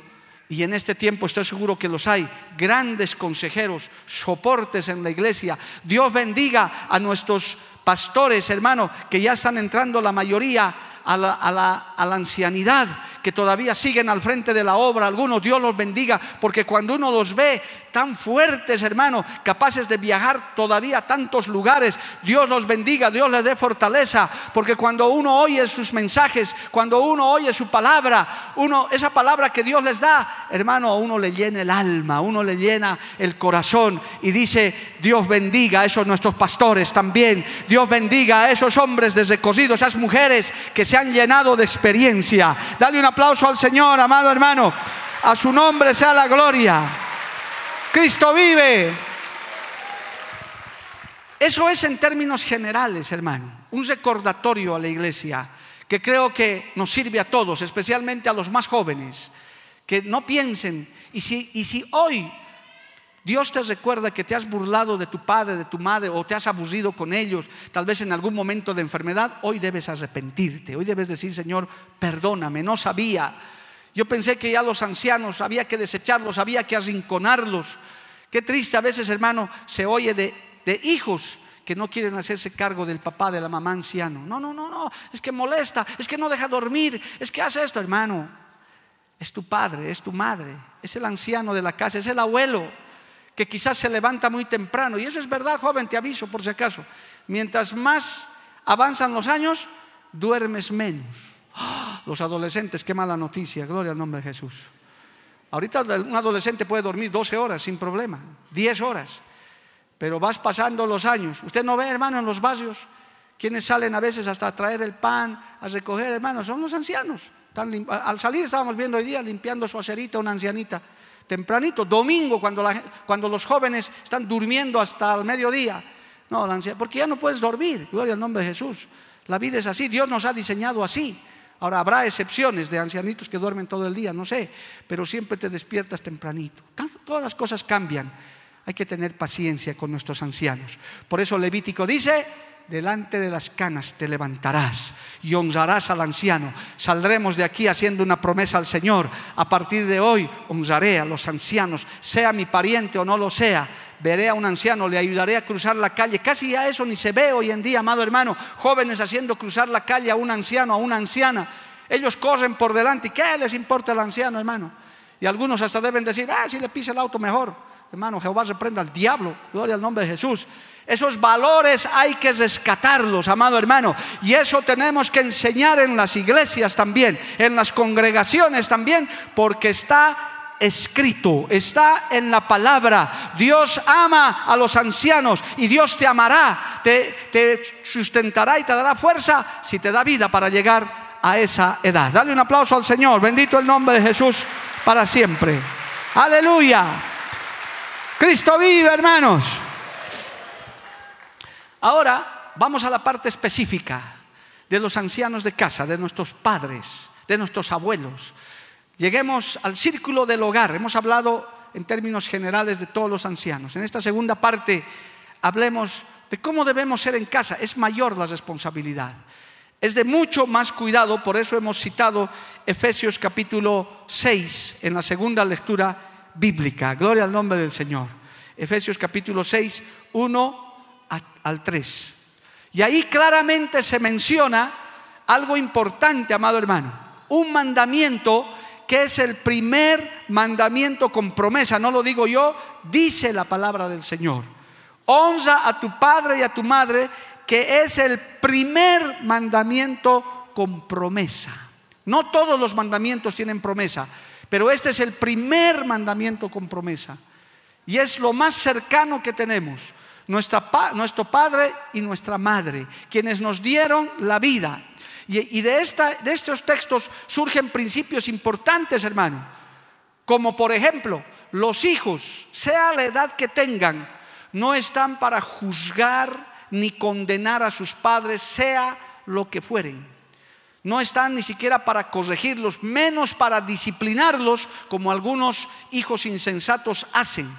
y en este tiempo estoy seguro que los hay, grandes consejeros, soportes en la iglesia. Dios bendiga a nuestros pastores, hermano, que ya están entrando la mayoría a la, a la, a la ancianidad que todavía siguen al frente de la obra. Algunos Dios los bendiga, porque cuando uno los ve tan fuertes, hermano, capaces de viajar todavía a tantos lugares, Dios los bendiga, Dios les dé fortaleza, porque cuando uno oye sus mensajes, cuando uno oye su palabra, uno esa palabra que Dios les da, hermano, a uno le llena el alma, uno le llena el corazón y dice, Dios bendiga a esos nuestros pastores también, Dios bendiga a esos hombres desrecorridos, esas mujeres que se han llenado de experiencia. Dale una aplauso al Señor, amado hermano. A su nombre sea la gloria. Cristo vive. Eso es en términos generales, hermano, un recordatorio a la iglesia que creo que nos sirve a todos, especialmente a los más jóvenes, que no piensen, y si, y si hoy Dios te recuerda que te has burlado de tu padre, de tu madre, o te has aburrido con ellos, tal vez en algún momento de enfermedad, hoy debes arrepentirte, hoy debes decir, Señor, perdóname, no sabía. Yo pensé que ya los ancianos había que desecharlos, había que arrinconarlos. Qué triste a veces, hermano, se oye de de hijos que no quieren hacerse cargo del papá, de la mamá anciano. No, no, no, no, es que molesta, es que no deja dormir, es que hace esto, hermano. Es tu padre, es tu madre, es el anciano de la casa, es el abuelo que quizás se levanta muy temprano. Y eso es verdad, joven, te aviso por si acaso. Mientras más avanzan los años, duermes menos. ¡Ah! Los adolescentes, qué mala noticia, gloria al nombre de Jesús. Ahorita un adolescente puede dormir 12 horas sin problema, 10 horas. Pero vas pasando los años. Usted no ve, hermano, en los barrios, quienes salen a veces hasta a traer el pan, a recoger, hermano, son los ancianos. al salir estábamos viendo hoy día limpiando su acerita una ancianita. Tempranito, domingo, cuando, cuando los jóvenes están durmiendo hasta el mediodía. No, porque ya no puedes dormir, gloria al nombre de Jesús. La vida es así, Dios nos ha diseñado así. Ahora habrá excepciones de ancianitos que duermen todo el día, no sé, pero siempre te despiertas tempranito. Todas las cosas cambian. Hay que tener paciencia con nuestros ancianos. Por eso Levítico dice, delante de las canas te levantarás y honrarás al anciano. Saldremos de aquí haciendo una promesa al Señor. A partir de hoy honraré a los ancianos, sea mi pariente o no lo sea. Veré a un anciano, le ayudaré a cruzar la calle. Casi a eso ni se ve hoy en día, amado hermano. Jóvenes haciendo cruzar la calle a un anciano, a una anciana. Ellos corren por delante. ¿Y qué les importa el anciano, hermano? Y algunos hasta deben decir, ah, si le pisa el auto mejor. Hermano, Jehová reprenda al diablo. Gloria al nombre de Jesús. Esos valores hay que rescatarlos, amado hermano. Y eso tenemos que enseñar en las iglesias también, en las congregaciones también, porque está escrito, está en la palabra. Dios ama a los ancianos y Dios te amará, te, te sustentará y te dará fuerza si te da vida para llegar a esa edad. Dale un aplauso al Señor. Bendito el nombre de Jesús para siempre. Aleluya. Cristo vive, hermanos. Ahora vamos a la parte específica de los ancianos de casa, de nuestros padres, de nuestros abuelos. Lleguemos al círculo del hogar. Hemos hablado en términos generales de todos los ancianos. En esta segunda parte hablemos de cómo debemos ser en casa. Es mayor la responsabilidad. Es de mucho más cuidado, por eso hemos citado Efesios capítulo 6 en la segunda lectura bíblica. Gloria al nombre del Señor. Efesios capítulo 6, 1 al 3. Y ahí claramente se menciona algo importante, amado hermano. Un mandamiento que es el primer mandamiento con promesa. No lo digo yo, dice la palabra del Señor. Honra a tu padre y a tu madre, que es el primer mandamiento con promesa. No todos los mandamientos tienen promesa, pero este es el primer mandamiento con promesa. Y es lo más cercano que tenemos. Nuestro padre y nuestra madre, quienes nos dieron la vida. Y, de, de estos textos surgen principios importantes, hermano. Como por ejemplo, los hijos, sea la edad que tengan, no están para juzgar ni condenar a sus padres, sea lo que fueren no están ni siquiera para corregirlos, menos para disciplinarlos como algunos hijos insensatos hacen.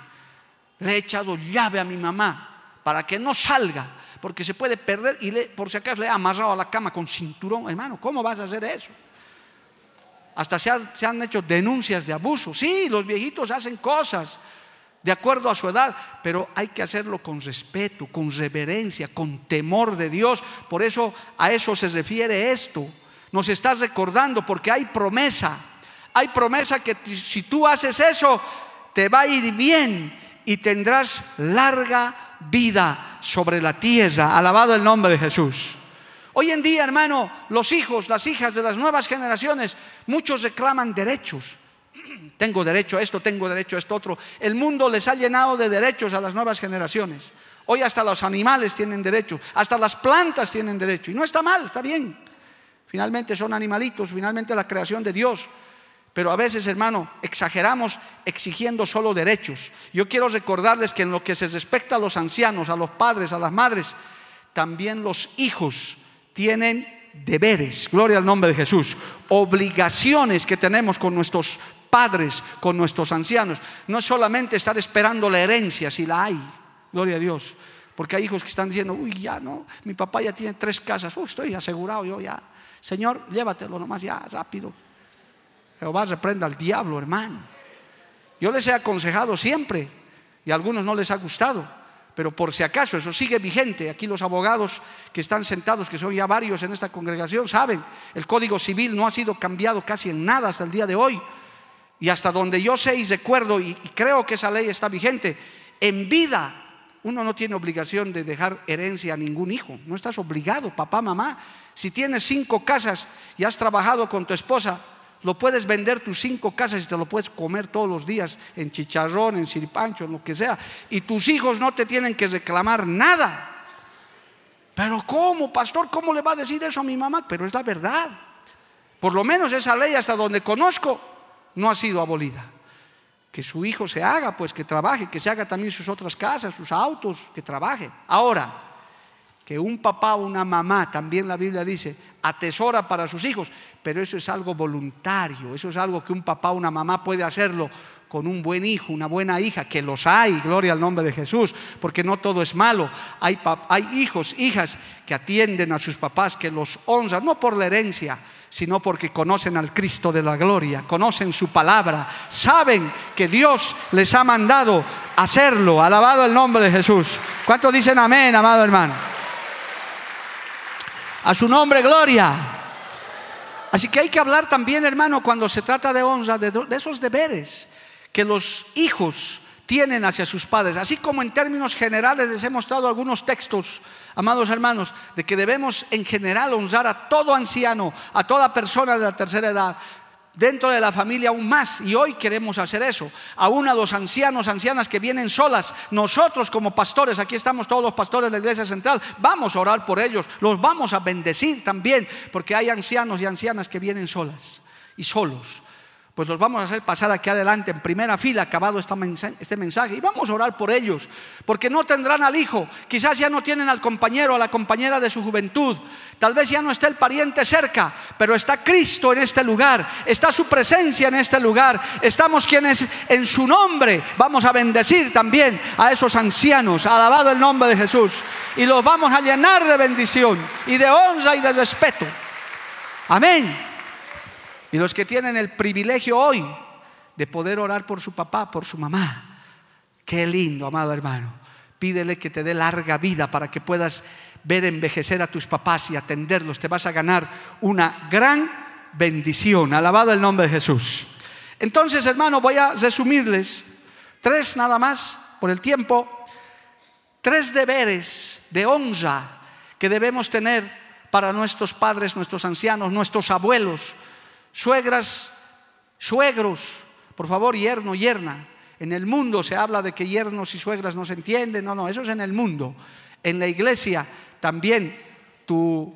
Le he echado llave a mi mamá para que no salga, porque se puede perder y por si acaso le he amarrado a la cama con cinturón. Hermano, ¿cómo vas a hacer eso? Hasta se, se han hecho denuncias de abuso. Sí, los viejitos hacen cosas de acuerdo a su edad, pero hay que hacerlo con respeto, con reverencia, con temor de Dios. Por eso a eso se refiere esto. Nos estás recordando porque hay promesa. Hay promesa que si tú haces eso, te va a ir bien y tendrás larga vida sobre la tierra. Alabado el nombre de Jesús. Hoy en día, hermano, los hijos, las hijas de las nuevas generaciones, muchos reclaman derechos. [CLEARS THROAT] Tengo derecho a esto, tengo derecho a esto otro. El mundo les ha llenado de derechos a las nuevas generaciones. Hoy hasta los animales tienen derecho, hasta las plantas tienen derecho. Y no está mal, está bien. Finalmente son animalitos, finalmente la creación de Dios. Pero a veces, hermano, exageramos exigiendo solo derechos. Yo quiero recordarles que en lo que se respecta a los ancianos, a los padres, a las madres, también los hijos tienen deberes, gloria al nombre de Jesús, obligaciones que tenemos con nuestros padres, con nuestros ancianos. No solamente estar esperando la herencia, si la hay, gloria a Dios. Porque hay hijos que están diciendo, uy, ya no, mi papá ya tiene tres casas, uy, estoy asegurado yo ya. Señor, llévatelo nomás ya, rápido. Jehová reprenda al diablo, hermano. Yo les he aconsejado siempre y a algunos no les ha gustado, pero por si acaso eso sigue vigente. Aquí los abogados que están sentados, que son ya varios en esta congregación, saben, el Código Civil no ha sido cambiado casi en nada hasta el día de hoy. Y hasta donde yo sé y recuerdo, y, creo que esa ley está vigente, en vida uno no tiene obligación de dejar herencia a ningún hijo. No estás obligado, papá, mamá. Si tienes cinco casas y has trabajado con tu esposa, lo puedes vender tus cinco casas y te lo puedes comer todos los días en chicharrón, en siripancho, en lo que sea. Y tus hijos no te tienen que reclamar nada. Pero ¿cómo, pastor? ¿Cómo le va a decir eso a mi mamá? Pero es la verdad. Por lo menos esa ley hasta donde conozco no ha sido abolida. Que su hijo se haga, pues que trabaje, que se haga también sus otras casas, sus autos, que trabaje. Ahora, que un papá o una mamá, también la Biblia dice, atesora para sus hijos, pero eso es algo voluntario, eso es algo que un papá o una mamá puede hacerlo con un buen hijo, una buena hija, que los hay, gloria al nombre de Jesús, porque no todo es malo. Hay, hay hijos, hijas que atienden a sus papás, que los honran, no por la herencia, sino porque conocen al Cristo de la gloria, conocen su palabra, saben que Dios les ha mandado hacerlo. Alabado el nombre de Jesús. ¿Cuántos dicen amén, amado hermano? A su nombre, gloria. Así que hay que hablar también, hermano, cuando se trata de honra, de, esos deberes que los hijos tienen hacia sus padres. Así como en términos generales les he mostrado algunos textos, amados hermanos, de que debemos en general honrar a todo anciano, a toda persona de la tercera edad, dentro de la familia aún más. Y hoy queremos hacer eso. Aún a los ancianos, ancianas que vienen solas. Nosotros como pastores, aquí estamos todos los pastores de la iglesia central, vamos a orar por ellos. Los vamos a bendecir también, porque hay ancianos y ancianas que vienen solas y solos pues los vamos a hacer pasar aquí adelante en primera fila, acabado este mensaje, y vamos a orar por ellos, porque no tendrán al hijo, quizás ya no tienen al compañero, a la compañera de su juventud, tal vez ya no está el pariente cerca, pero está Cristo en este lugar, está su presencia en este lugar, estamos quienes en su nombre vamos a bendecir también a esos ancianos, alabado el nombre de Jesús, y los vamos a llenar de bendición y de honra y de respeto. Amén. Y los que tienen el privilegio hoy de poder orar por su papá, por su mamá. Qué lindo, amado hermano. Pídele que te dé larga vida para que puedas ver envejecer a tus papás y atenderlos. Te vas a ganar una gran bendición. Alabado el nombre de Jesús. Entonces, hermano, voy a resumirles tres nada más por el tiempo. Tres deberes de honra que debemos tener para nuestros padres, nuestros ancianos, nuestros abuelos, suegras, suegros, por favor, yerno, yerna. En el mundo se habla de que yernos y suegras no se entienden, no, no, eso es en el mundo. En la iglesia también tu,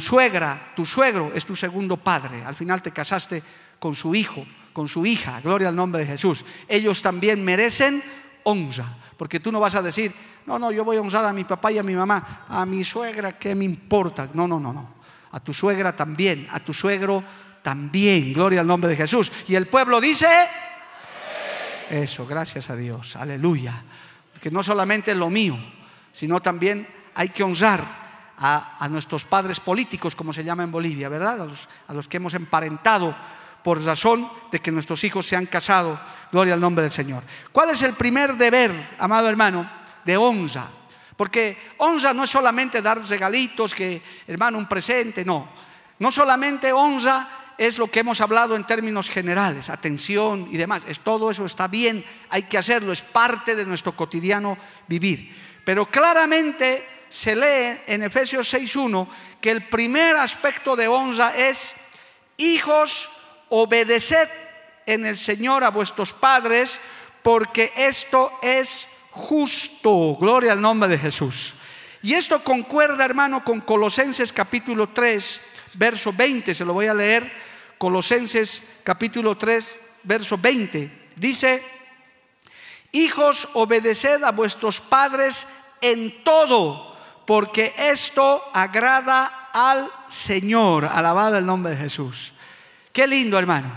suegra, tu suegro es tu segundo padre. Al final te casaste con su hijo, con su hija, gloria al nombre de Jesús. Ellos también merecen honra, porque tú no vas a decir, no, no, yo voy a honrar a mi papá y a mi mamá, a mi suegra, ¿qué me importa? No, no, no, no. A tu suegra también, a tu suegro también. Gloria al nombre de Jesús. Y el pueblo dice, eso, gracias a Dios, aleluya. Que no solamente es lo mío, sino también hay que honrar a, nuestros padres políticos, como se llama en Bolivia, ¿verdad? A los, a los que hemos emparentado por razón de que nuestros hijos se han casado. Gloria al nombre del Señor. ¿Cuál es el primer deber, amado hermano, de honra? Porque honra no es solamente dar regalitos, que hermano, un presente, no. No solamente honra es lo que hemos hablado en términos generales, atención y demás. Es, todo eso está bien, hay que hacerlo, es parte de nuestro cotidiano vivir. Pero claramente se lee en Efesios 6.1 que el primer aspecto de honra es, hijos, obedeced en el Señor a vuestros padres, porque esto es justo. Gloria al nombre de Jesús. Y esto concuerda, hermano, con Colosenses capítulo 3, verso 20, se lo voy a leer Colosenses capítulo 3, verso 20. Dice, hijos, obedeced a vuestros padres en todo, porque esto agrada al Señor. Alabado el nombre de Jesús. Qué lindo, hermano.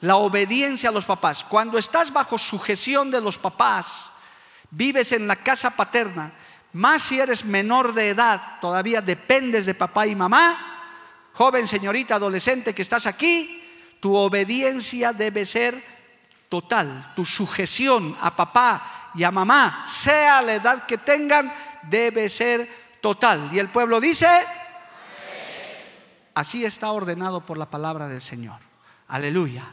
La obediencia a los papás. Cuando estás bajo sujeción de los papás, vives en la casa paterna, más si eres menor de edad, todavía dependes de papá y mamá, joven, señorita, adolescente que estás aquí, tu obediencia debe ser total, tu sujeción a papá y a mamá, sea la edad que tengan, debe ser total. Y el pueblo dice, así está ordenado por la palabra del Señor. Aleluya.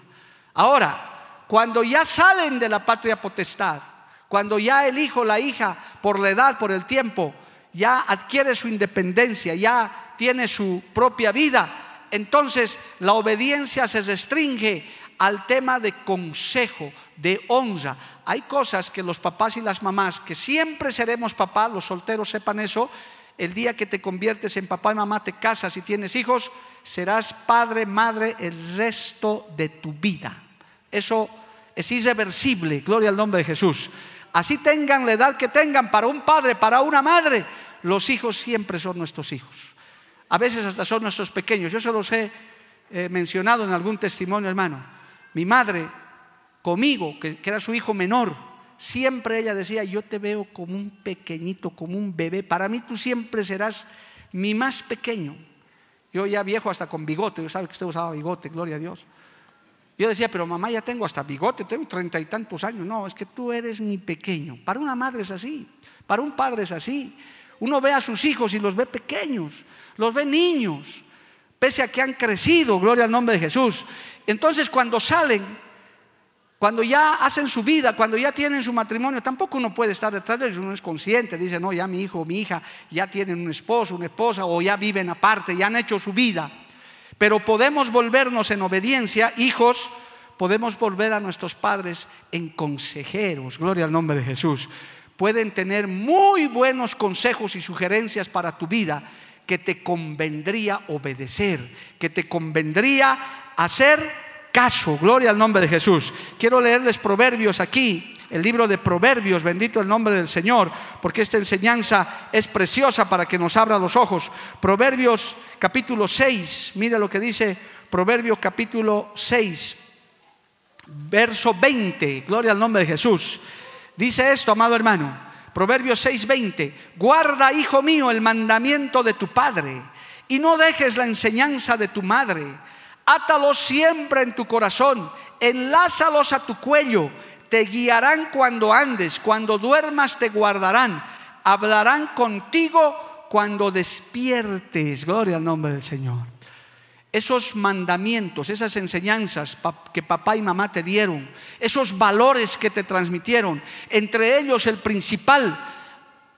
Ahora, cuando ya salen de la patria potestad, cuando ya el hijo, la hija, por la edad, por el tiempo, ya adquiere su independencia, ya tiene su propia vida, entonces la obediencia se restringe al tema de consejo, de honra. Hay cosas que los papás y las mamás, que siempre seremos papás, los solteros sepan eso, el día que te conviertes en papá y mamá, te casas y tienes hijos, serás padre, madre el resto de tu vida. Eso es irreversible, gloria al nombre de Jesús. Así tengan la edad que tengan para un padre, para una madre, los hijos siempre son nuestros hijos. A veces hasta son nuestros pequeños. Yo se los he eh, mencionado en algún testimonio, hermano. Mi madre, conmigo, que, era su hijo menor, siempre ella decía, yo te veo como un pequeñito, como un bebé. Para mí tú siempre serás mi más pequeño. Yo ya viejo hasta con bigote, yo sabe que usted usaba bigote, gloria a Dios. Yo decía, pero mamá, ya tengo hasta bigote, tengo treinta y tantos años. No, es que tú eres mi pequeño. Para una madre es así, para un padre es así. Uno ve a sus hijos y los ve pequeños los ve niños, pese a que han crecido, gloria al nombre de Jesús. Entonces cuando salen, cuando ya hacen su vida, cuando ya tienen su matrimonio, tampoco uno puede estar detrás de ellos, uno es consciente, dice, no, ya mi hijo o mi hija ya tienen un esposo, una esposa, o ya viven aparte, ya han hecho su vida. Pero podemos volvernos en obediencia, hijos, podemos volver a nuestros padres en consejeros, gloria al nombre de Jesús. Pueden tener muy buenos consejos y sugerencias para tu vida que te convendría obedecer, que te convendría hacer caso. Gloria al nombre de Jesús. Quiero leerles Proverbios aquí, el libro de Proverbios, bendito el nombre del Señor, porque esta enseñanza es preciosa para que nos abra los ojos. Proverbios capítulo 6, mira lo que dice Proverbios capítulo 6, verso 20. Gloria al nombre de Jesús. Dice esto, amado hermano. Proverbios 6:20, guarda, hijo mío, el mandamiento de tu padre y no dejes la enseñanza de tu madre. Átalos siempre en tu corazón, enlázalos a tu cuello, te guiarán cuando andes, cuando duermas te guardarán, hablarán contigo cuando despiertes. Gloria al nombre del Señor esos mandamientos, esas enseñanzas que papá y mamá te dieron, esos valores que te transmitieron, entre ellos el principal,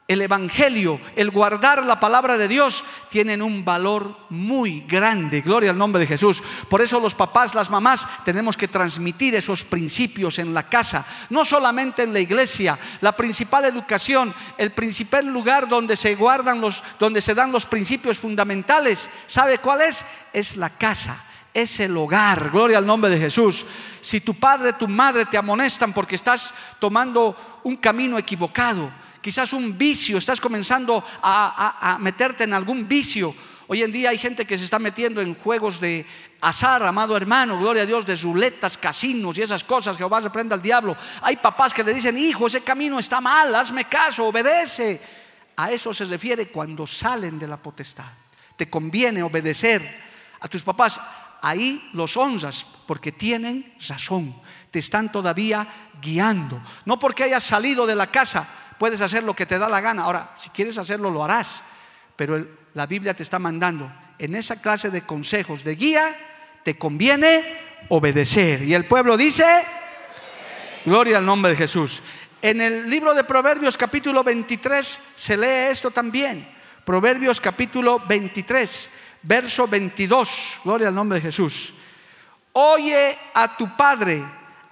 el Evangelio, el guardar la palabra de Dios, tienen un valor muy grande. Gloria al nombre de Jesús. Por eso los papás, las mamás, tenemos que transmitir esos principios en la casa, no solamente en la iglesia. La principal educación, el principal lugar donde se guardan los, donde se dan los principios fundamentales, ¿sabe cuál es? Es la casa es el hogar. Gloria al nombre de Jesús. Si tu padre, tu madre te amonestan porque estás tomando un camino equivocado, quizás un vicio, estás comenzando a, meterte en algún vicio. Hoy en día hay gente que se está metiendo en juegos de azar, amado hermano, gloria a Dios, de ruletas, casinos y esas cosas. Jehová reprenda al diablo. Hay papás que le dicen, hijo, ese camino está mal, hazme caso, obedece. A eso se refiere cuando salen de la potestad. Te conviene obedecer a tus papás. Ahí los honras porque tienen razón. Te están todavía guiando. No porque hayas salido de la casa puedes hacer lo que te da la gana. Ahora, si quieres hacerlo, lo harás. Pero la Biblia te está mandando en esa clase de consejos, de guía, te conviene obedecer. Y el pueblo dice, gloria al nombre de Jesús. En el libro de Proverbios capítulo 23 se lee esto también. Proverbios capítulo 23, verso 22. Gloria al nombre de Jesús. Oye a tu padre,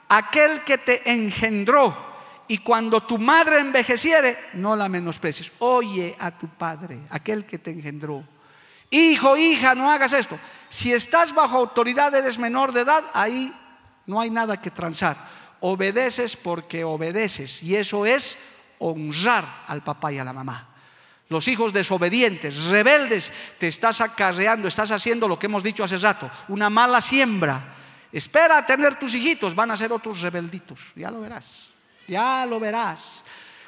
aquel que te engendró y cuando tu madre envejeciere, no la menosprecies. Oye a tu padre, aquel que te engendró. Hijo, hija, no hagas esto. Si estás bajo autoridad, eres menor de edad, ahí no hay nada que transar. Obedeces porque obedeces y eso es honrar al papá y a la mamá. Los hijos desobedientes, rebeldes, te estás acarreando, estás haciendo lo que hemos dicho hace rato, una mala siembra. Espera a tener tus hijitos, van a ser otros rebelditos, ya lo verás, ya lo verás.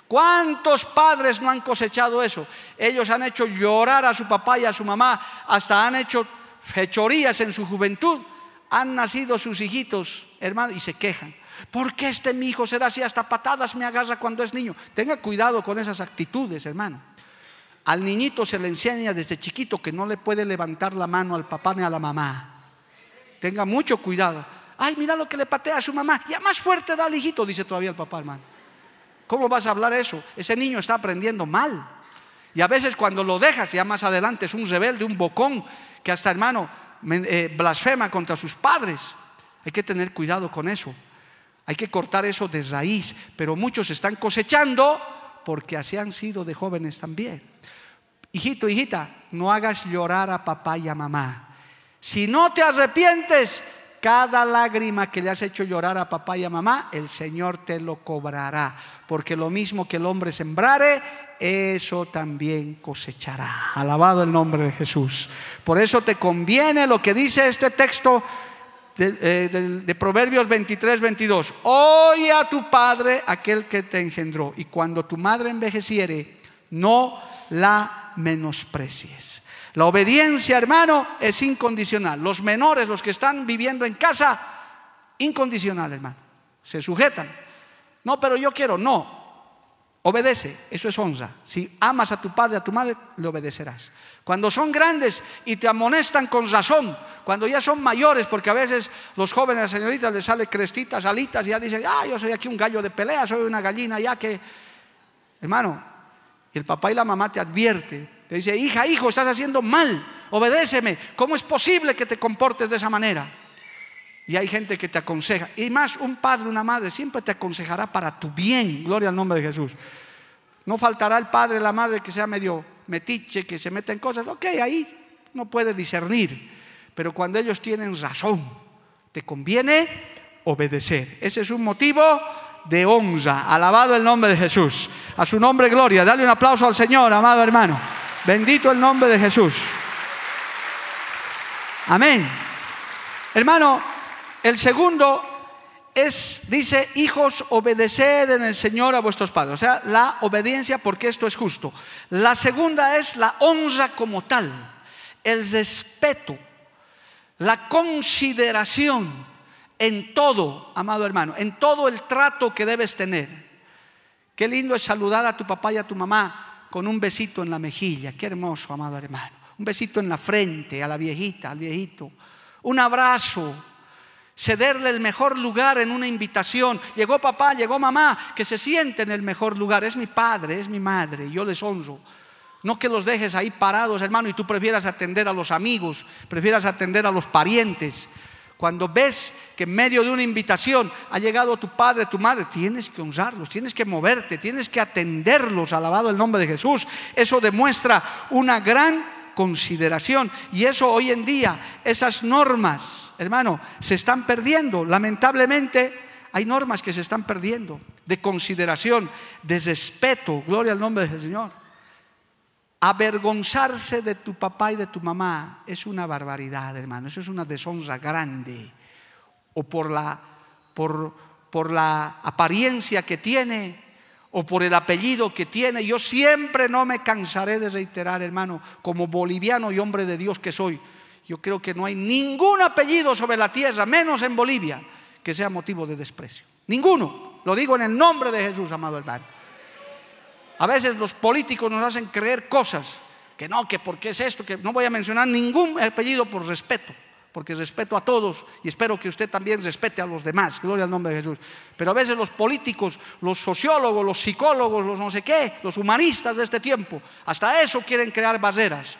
¿Cuántos padres no han cosechado eso? Ellos han hecho llorar a su papá y a su mamá, hasta han hecho fechorías en su juventud. Han nacido sus hijitos, hermano, y se quejan. ¿Por qué este mi hijo será así? Hasta patadas me agarra cuando es niño. Tenga cuidado con esas actitudes, hermano. Al niñito se le enseña desde chiquito que no le puede levantar la mano al papá ni a la mamá. Tenga mucho cuidado. Ay, mira lo que le patea a su mamá. Ya más fuerte da al hijito, dice todavía el papá, hermano. ¿Cómo vas a hablar eso? Ese niño está aprendiendo mal. Y a veces cuando lo dejas, ya más adelante es un rebelde, un bocón, que hasta hermano eh, blasfema contra sus padres. Hay que tener cuidado con eso. Hay que cortar eso de raíz. Pero muchos están cosechando porque así han sido de jóvenes también. Hijito, hijita, no hagas llorar a papá y a mamá. Si no te arrepientes, cada lágrima que le has hecho llorar a papá y a mamá, el Señor te lo cobrará. Porque lo mismo que el hombre sembrare, eso también cosechará. Alabado el nombre de Jesús. Por eso te conviene lo que dice este texto de, eh, Proverbios 23, 22. Oye a tu padre aquel que te engendró. Y cuando tu madre envejeciere, no la menosprecies. La obediencia, hermano, es incondicional. Los menores, los que están viviendo en casa, incondicional, hermano. Se sujetan. No, pero yo quiero, no. Obedece, eso es honra. Si amas a tu padre, a tu madre, le obedecerás. Cuando son grandes y te amonestan con razón, cuando ya son mayores, porque a veces los jóvenes, señoritas, les sale crestitas, alitas, y ya dicen, ah, yo soy aquí un gallo de pelea, soy una gallina, ya que, hermano, y el papá y la mamá te advierte, te dice, hija, hijo, estás haciendo mal, obedéceme. ¿Cómo es posible que te comportes de esa manera? Y hay gente que te aconseja. Y más, un padre, una madre siempre te aconsejará para tu bien. Gloria al nombre de Jesús. No faltará el padre, la madre que sea medio metiche, que se meta en cosas. Ok, ahí no puede discernir. Pero cuando ellos tienen razón, te conviene obedecer. Ese es un motivo de honra. Alabado el nombre de Jesús. A su nombre, gloria. Dale un aplauso al Señor, amado hermano. Bendito el nombre de Jesús. Amén. Hermano, el segundo es, dice, hijos, obedeced en el Señor a vuestros padres. O sea, la obediencia porque esto es justo. La segunda es la honra como tal, el respeto, la consideración en todo, amado hermano, en todo el trato que debes tener. Qué lindo es saludar a tu papá y a tu mamá con un besito en la mejilla. Qué hermoso, amado hermano. Un besito en la frente a la viejita, al viejito. Un abrazo. Cederle el mejor lugar en una invitación. Llegó papá, llegó mamá, que se siente en el mejor lugar. Es mi padre, es mi madre, yo les honro. No que los dejes ahí parados, hermano, y tú prefieras atender a los amigos, prefieras atender a los parientes. Cuando ves que en medio de una invitación ha llegado tu padre, tu madre, tienes que honrarlos, tienes que moverte, tienes que atenderlos, alabado el nombre de Jesús. Eso demuestra una gran consideración. Y eso hoy en día, esas normas, hermano, se están perdiendo. Lamentablemente hay normas que se están perdiendo de consideración, de respeto. Gloria al nombre del Señor. Avergonzarse de tu papá y de tu mamá es una barbaridad, hermano. Eso es una deshonra grande. O por la, por, por la apariencia que tiene, o por el apellido que tiene. Yo siempre no me cansaré de reiterar, hermano, como boliviano y hombre de Dios que soy. Yo creo que no hay ningún apellido sobre la tierra, menos en Bolivia, que sea motivo de desprecio. Ninguno. Lo digo en el nombre de Jesús, amado hermano. A veces los políticos nos hacen creer cosas que no, que porque es esto, que no voy a mencionar ningún apellido por respeto, porque respeto a todos y espero que usted también respete a los demás, gloria al nombre de Jesús. Pero a veces los políticos, los sociólogos, los psicólogos, los no sé qué, los humanistas de este tiempo, hasta eso quieren crear barreras.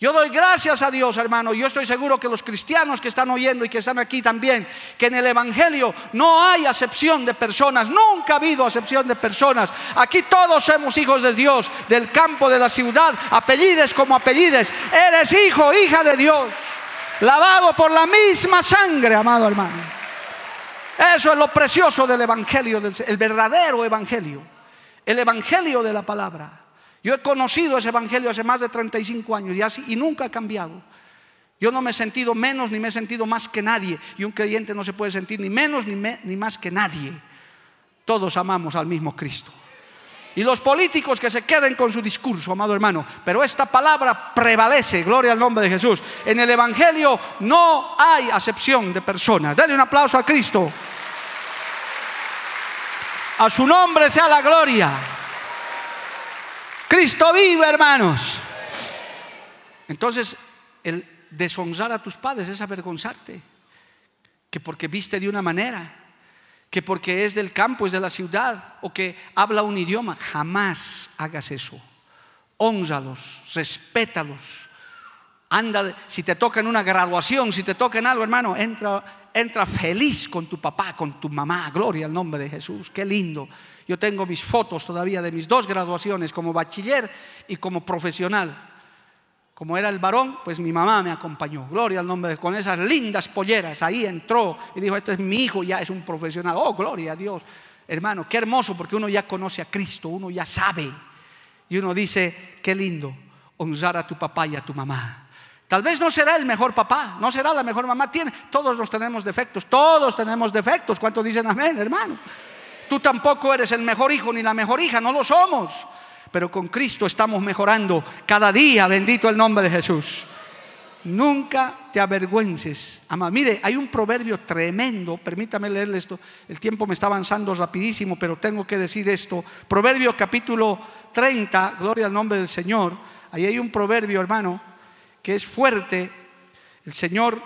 Yo doy gracias a Dios, hermano. Yo estoy seguro que los cristianos que están oyendo y que están aquí también, que en el Evangelio no hay acepción de personas, nunca ha habido acepción de personas. Aquí todos somos hijos de Dios, del campo, de la ciudad, apellides como apellides. Eres hijo, hija de Dios. lavado por la misma sangre, amado hermano. Eso es lo precioso del Evangelio, el verdadero Evangelio, el Evangelio de la palabra. Yo he conocido ese Evangelio hace más de 35 años y, así, y nunca ha cambiado. Yo no me he sentido menos ni me he sentido más que nadie. Y un creyente no se puede sentir ni menos ni, ni más que nadie. Todos amamos al mismo Cristo. Y los políticos que se queden con su discurso, amado hermano. Pero esta palabra prevalece, gloria al nombre de Jesús. En el Evangelio no hay acepción de personas. Dale un aplauso a Cristo. A su nombre sea la gloria. Cristo vive, hermanos. Entonces, el deshonrar a tus padres es avergonzarte. Que porque viste de una manera, que porque es del campo, es de la ciudad, o que habla un idioma, jamás hagas eso. Honralos, respétalos. Anda, si te toca en una graduación, si te toca en algo, hermano, entra, entra feliz con tu papá, con tu mamá. Gloria al nombre de Jesús. Qué lindo. Yo tengo mis fotos todavía de mis dos graduaciones como bachiller y como profesional. Como era el varón, pues mi mamá me acompañó. Gloria al nombre de con esas lindas polleras. Ahí entró y dijo, este es mi hijo, ya es un profesional. Oh, gloria a Dios. Hermano, qué hermoso porque uno ya conoce a Cristo, uno ya sabe. Y uno dice, qué lindo honrar a tu papá y a tu mamá. Tal vez no será el mejor papá, no será la mejor mamá. Tiene, todos nos tenemos defectos, todos tenemos defectos. ¿Cuántos dicen amén, hermano? Tú tampoco eres el mejor hijo ni la mejor hija, no lo somos pero con Cristo estamos mejorando cada día, bendito el nombre de Jesús. Nunca te avergüences. Ama, mire, hay un proverbio tremendo, permítame leerle esto, el tiempo me está avanzando rapidísimo, pero tengo que decir esto. Proverbio capítulo 30, gloria al nombre del Señor. Ahí hay un proverbio, hermano, que es fuerte. El Señor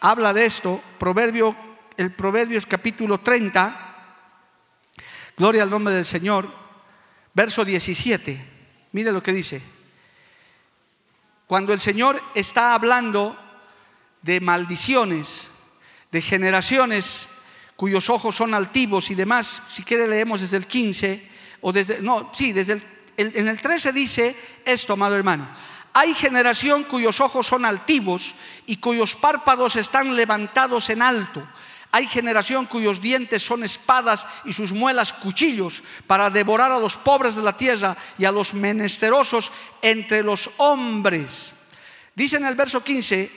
habla de esto, proverbio, el proverbio es capítulo 30. Gloria al nombre del Señor verso 17. Mire lo que dice. Cuando el Señor está hablando de maldiciones, de generaciones cuyos ojos son altivos y demás, si quiere leemos desde el 15 o desde no, sí, desde el, en el 13 dice esto, amado hermano. Hay generación cuyos ojos son altivos y cuyos párpados están levantados en alto hay generación cuyos dientes son espadas y sus muelas cuchillos para devorar a los pobres de la tierra y a los menesterosos entre los hombres. Dice en el verso 15,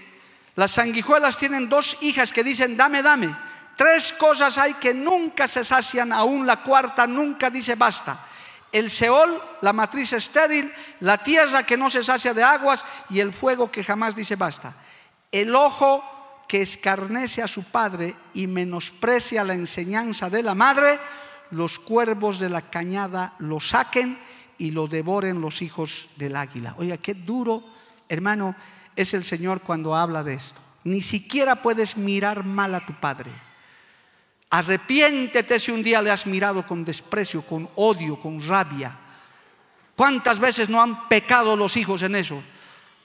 las sanguijuelas tienen dos hijas que dicen, dame, dame. Tres cosas hay que nunca se sacian, aún la cuarta nunca dice basta. El Seol, la matriz estéril, la tierra que no se sacia de aguas y el fuego que jamás dice basta. El ojo que escarnece a su padre y menosprecia la enseñanza de la madre, los cuervos de la cañada lo saquen y lo devoren los hijos del águila. Oiga, qué duro, hermano, es el Señor cuando habla de esto. Ni siquiera puedes mirar mal a tu padre. Arrepiéntete si un día le has mirado con desprecio, con odio, con rabia. ¿Cuántas veces no han pecado los hijos en eso?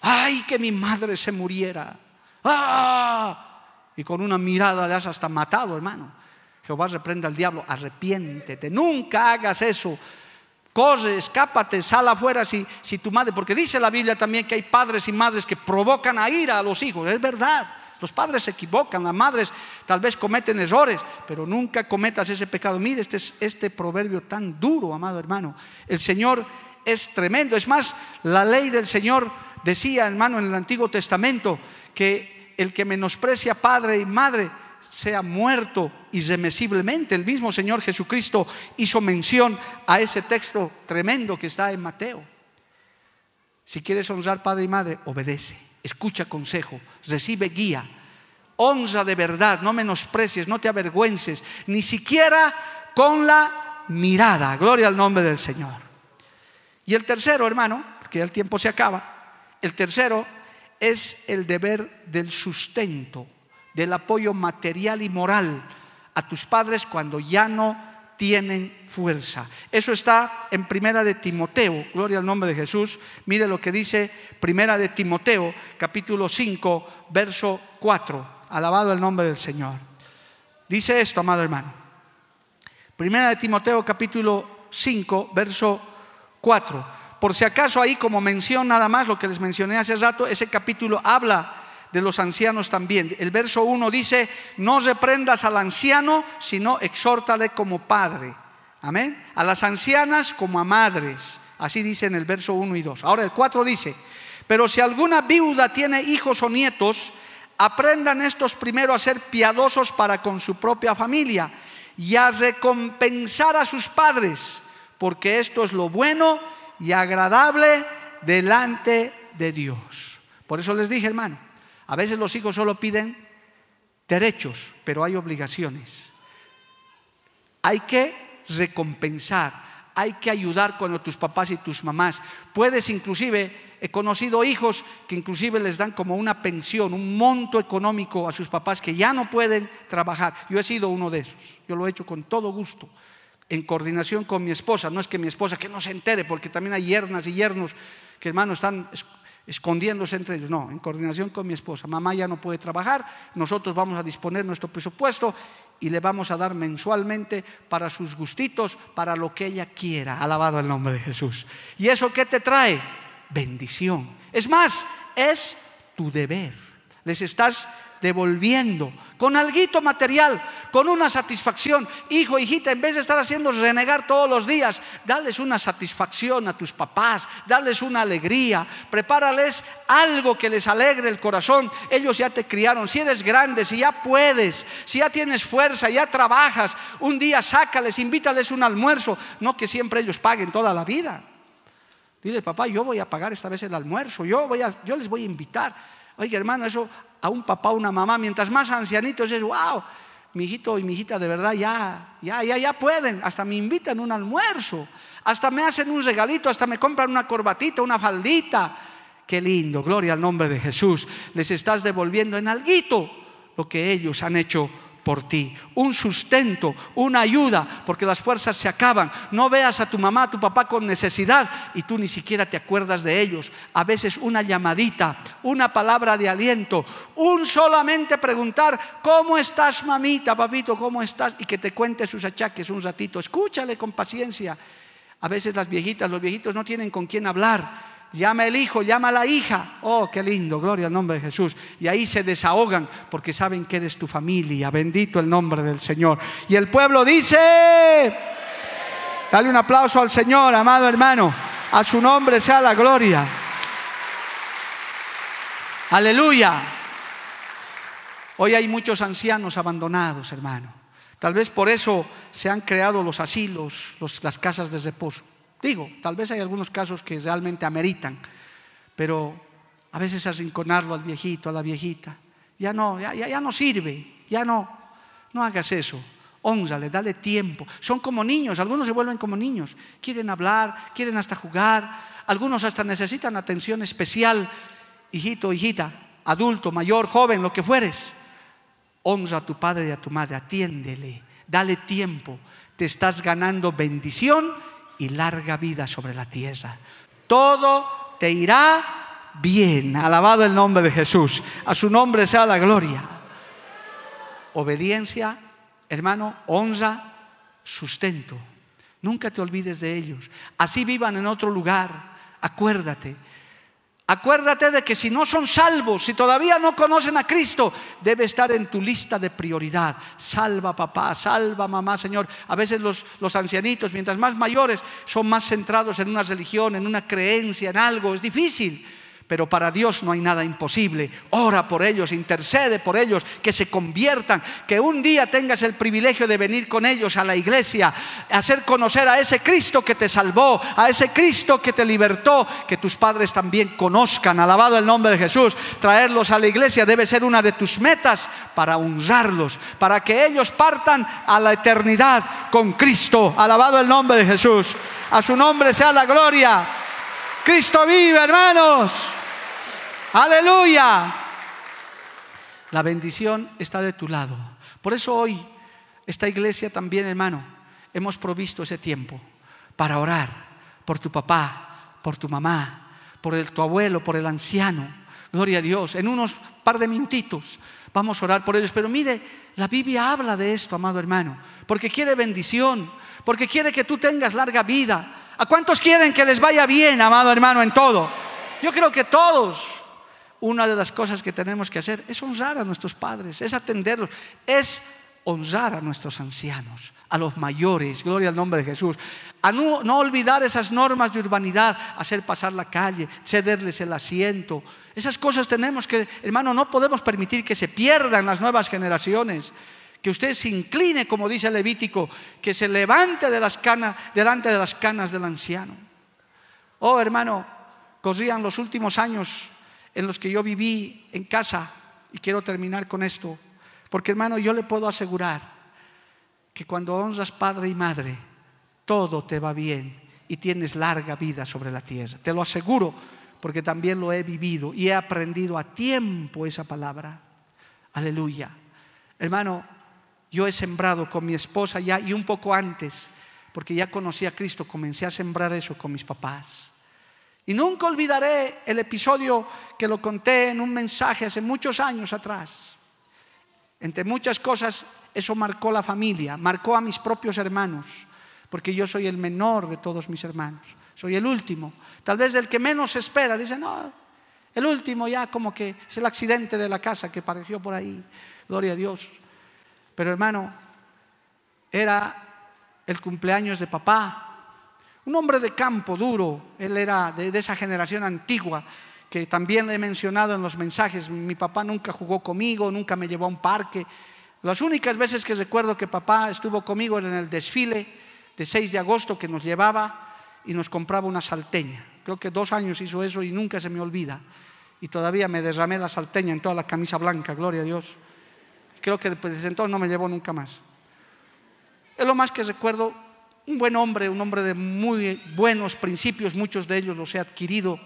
Ay, que mi madre se muriera. ¡Ah! Y con una mirada le has hasta matado, hermano. Jehová reprenda al diablo, arrepiéntete, nunca hagas eso. Corre, escápate, sal afuera si, si tu madre, porque dice la Biblia también que hay padres y madres que provocan a ira a los hijos, es verdad. Los padres se equivocan, las madres tal vez cometen errores, pero nunca cometas ese pecado. Mire este, este proverbio tan duro, amado hermano. El Señor es tremendo. Es más, la ley del Señor decía, hermano, en el Antiguo Testamento, que el que menosprecia padre y madre sea muerto irremesiblemente. El mismo Señor Jesucristo hizo mención a ese texto tremendo que está en Mateo. Si quieres honrar padre y madre, obedece, escucha consejo, recibe guía, honra de verdad, no menosprecies, no te avergüences, ni siquiera con la mirada. Gloria al nombre del Señor. Y el tercero, hermano, porque ya el tiempo se acaba, el tercero es el deber del sustento, del apoyo material y moral a tus padres cuando ya no tienen fuerza. Eso está en Primera de Timoteo, gloria al nombre de Jesús. Mire lo que dice Primera de Timoteo, capítulo 5, verso 4. Alabado el nombre del Señor. Dice esto, amado hermano. Primera de Timoteo, capítulo 5, verso 4. Por si acaso ahí como mención nada más lo que les mencioné hace rato, ese capítulo habla de los ancianos también. El verso 1 dice, no reprendas al anciano, sino exhórtale como padre. Amén. A las ancianas como a madres. Así dice en el verso 1 y 2. Ahora el 4 dice, pero si alguna viuda tiene hijos o nietos, aprendan estos primero a ser piadosos para con su propia familia y a recompensar a sus padres, porque esto es lo bueno y agradable delante de Dios. Por eso les dije, hermano, a veces los hijos solo piden derechos, pero hay obligaciones. Hay que recompensar, hay que ayudar cuando tus papás y tus mamás. Puedes inclusive, he conocido hijos que inclusive les dan como una pensión, un monto económico a sus papás que ya no pueden trabajar. Yo he sido uno de esos, yo lo he hecho con todo gusto, en coordinación con mi esposa. No es que mi esposa que no se entere, porque también hay yernas y yernos que hermanos están escondiéndose entre ellos. No, en coordinación con mi esposa. Mamá ya no puede trabajar, nosotros vamos a disponer nuestro presupuesto y le vamos a dar mensualmente para sus gustitos, para lo que ella quiera. Alabado el nombre de Jesús. ¿Y eso qué te trae? Bendición. Es más, es tu deber. Les estás devolviendo con alguito material, con una satisfacción. Hijo, hijita, en vez de estar haciendo renegar todos los días, dales una satisfacción a tus papás, dales una alegría, prepárales algo que les alegre el corazón. Ellos ya te criaron, si eres grande, si ya puedes, si ya tienes fuerza, ya trabajas, un día sácales, invítales un almuerzo, no que siempre ellos paguen toda la vida. Dile, papá, yo voy a pagar esta vez el almuerzo, yo, voy a, yo les voy a invitar. Oye, hermano, eso a un papá una mamá, mientras más ancianitos es, wow, mi hijito y mi hijita de verdad ya, ya, ya, ya pueden, hasta me invitan un almuerzo, hasta me hacen un regalito, hasta me compran una corbatita, una faldita. Qué lindo, gloria al nombre de Jesús. Les estás devolviendo en alguito lo que ellos han hecho por ti, un sustento, una ayuda, porque las fuerzas se acaban. No veas a tu mamá, a tu papá con necesidad y tú ni siquiera te acuerdas de ellos. A veces una llamadita, una palabra de aliento, un solamente preguntar, ¿cómo estás mamita, papito? ¿Cómo estás? Y que te cuente sus achaques un ratito. Escúchale con paciencia. A veces las viejitas, los viejitos no tienen con quién hablar llama el hijo, llama a la hija. Oh, qué lindo, gloria al nombre de Jesús. Y ahí se desahogan porque saben que eres tu familia. Bendito el nombre del Señor. Y el pueblo dice, dale un aplauso al Señor, amado hermano. A su nombre sea la gloria. Aleluya. Hoy hay muchos ancianos abandonados, hermano. Tal vez por eso se han creado los asilos, las casas de reposo. Digo, tal vez hay algunos casos que realmente ameritan, pero a veces arrinconarlo al viejito, a la viejita, ya no, ya, ya, no sirve, ya no, no hagas eso. Ónzale, dale tiempo. Son como niños, algunos se vuelven como niños. Quieren hablar, quieren hasta jugar, algunos hasta necesitan atención especial. Hijito, hijita, adulto, mayor, joven, lo que fueres. Honra a tu padre y a tu madre, atiéndele, dale tiempo. Te estás ganando bendición y larga vida sobre la tierra. Todo te irá bien. Alabado el nombre de Jesús. A su nombre sea la gloria. Obediencia, hermano, honra, sustento. Nunca te olvides de ellos. Así vivan en otro lugar. Acuérdate, Acuérdate de que si no son salvos, si todavía no conocen a Cristo, debe estar en tu lista de prioridad. Salva papá, salva mamá, Señor. A veces los, ancianitos, mientras más mayores, son más centrados en una religión, en una creencia, en algo. Es difícil. Pero para Dios no hay nada imposible. Ora por ellos, intercede por ellos, que se conviertan, que un día tengas el privilegio de venir con ellos a la iglesia, hacer conocer a ese Cristo que te salvó, a ese Cristo que te libertó, que tus padres también conozcan. Alabado el nombre de Jesús. Traerlos a la iglesia debe ser una de tus metas para honrarlos, para que ellos partan a la eternidad con Cristo. Alabado el nombre de Jesús. A su nombre sea la gloria. Cristo vive, hermanos. Aleluya. La bendición está de tu lado. Por eso hoy, esta iglesia también, hermano, hemos provisto ese tiempo para orar por tu papá, por tu mamá, por el, tu abuelo, por el anciano. Gloria a Dios. En unos par de minutitos vamos a orar por ellos. Pero mire, la Biblia habla de esto, amado hermano, porque quiere bendición, porque quiere que tú tengas larga vida, ¿A cuántos quieren que les vaya bien, amado hermano, en todo? Yo creo que todos. Una de las cosas que tenemos que hacer es honrar a nuestros padres, es atenderlos, es honrar a nuestros ancianos, a los mayores, gloria al nombre de Jesús, a no, olvidar esas normas de urbanidad, hacer pasar la calle, cederles el asiento. Esas cosas tenemos que, hermano, no podemos permitir que se pierdan las nuevas generaciones. Que usted se incline, como dice el Levítico, que se levante de las canas, delante de las canas del anciano. Oh, hermano, corrían los últimos años en los que yo viví en casa, y quiero terminar con esto, porque hermano, yo le puedo asegurar que cuando honras padre y madre, todo te va bien y tienes larga vida sobre la tierra. Te lo aseguro, porque también lo he vivido y he aprendido a tiempo esa palabra. Aleluya. Hermano, yo he sembrado con mi esposa ya y un poco antes, porque ya conocí a Cristo, comencé a sembrar eso con mis papás. Y nunca olvidaré el episodio que lo conté en un mensaje hace muchos años atrás. Entre muchas cosas, eso marcó la familia, marcó a mis propios hermanos, porque yo soy el menor de todos mis hermanos, soy el último. Tal vez el que menos espera, dice, no, el último ya como que es el accidente de la casa que apareció por ahí, gloria a Dios. Pero hermano, era el cumpleaños de papá, un hombre de campo duro, él era de, esa generación antigua que también he mencionado en los mensajes. Mi papá nunca jugó conmigo, nunca me llevó a un parque. Las únicas veces que recuerdo que papá estuvo conmigo era en el desfile de 6 de agosto que nos llevaba y nos compraba una salteña. Creo que dos años hizo eso y nunca se me olvida. Y todavía me derramé la salteña en toda la camisa blanca, gloria a Dios. Creo que desde entonces no me llevó nunca más. Es lo más que recuerdo un buen hombre, un hombre de muy buenos principios, muchos de ellos los he adquirido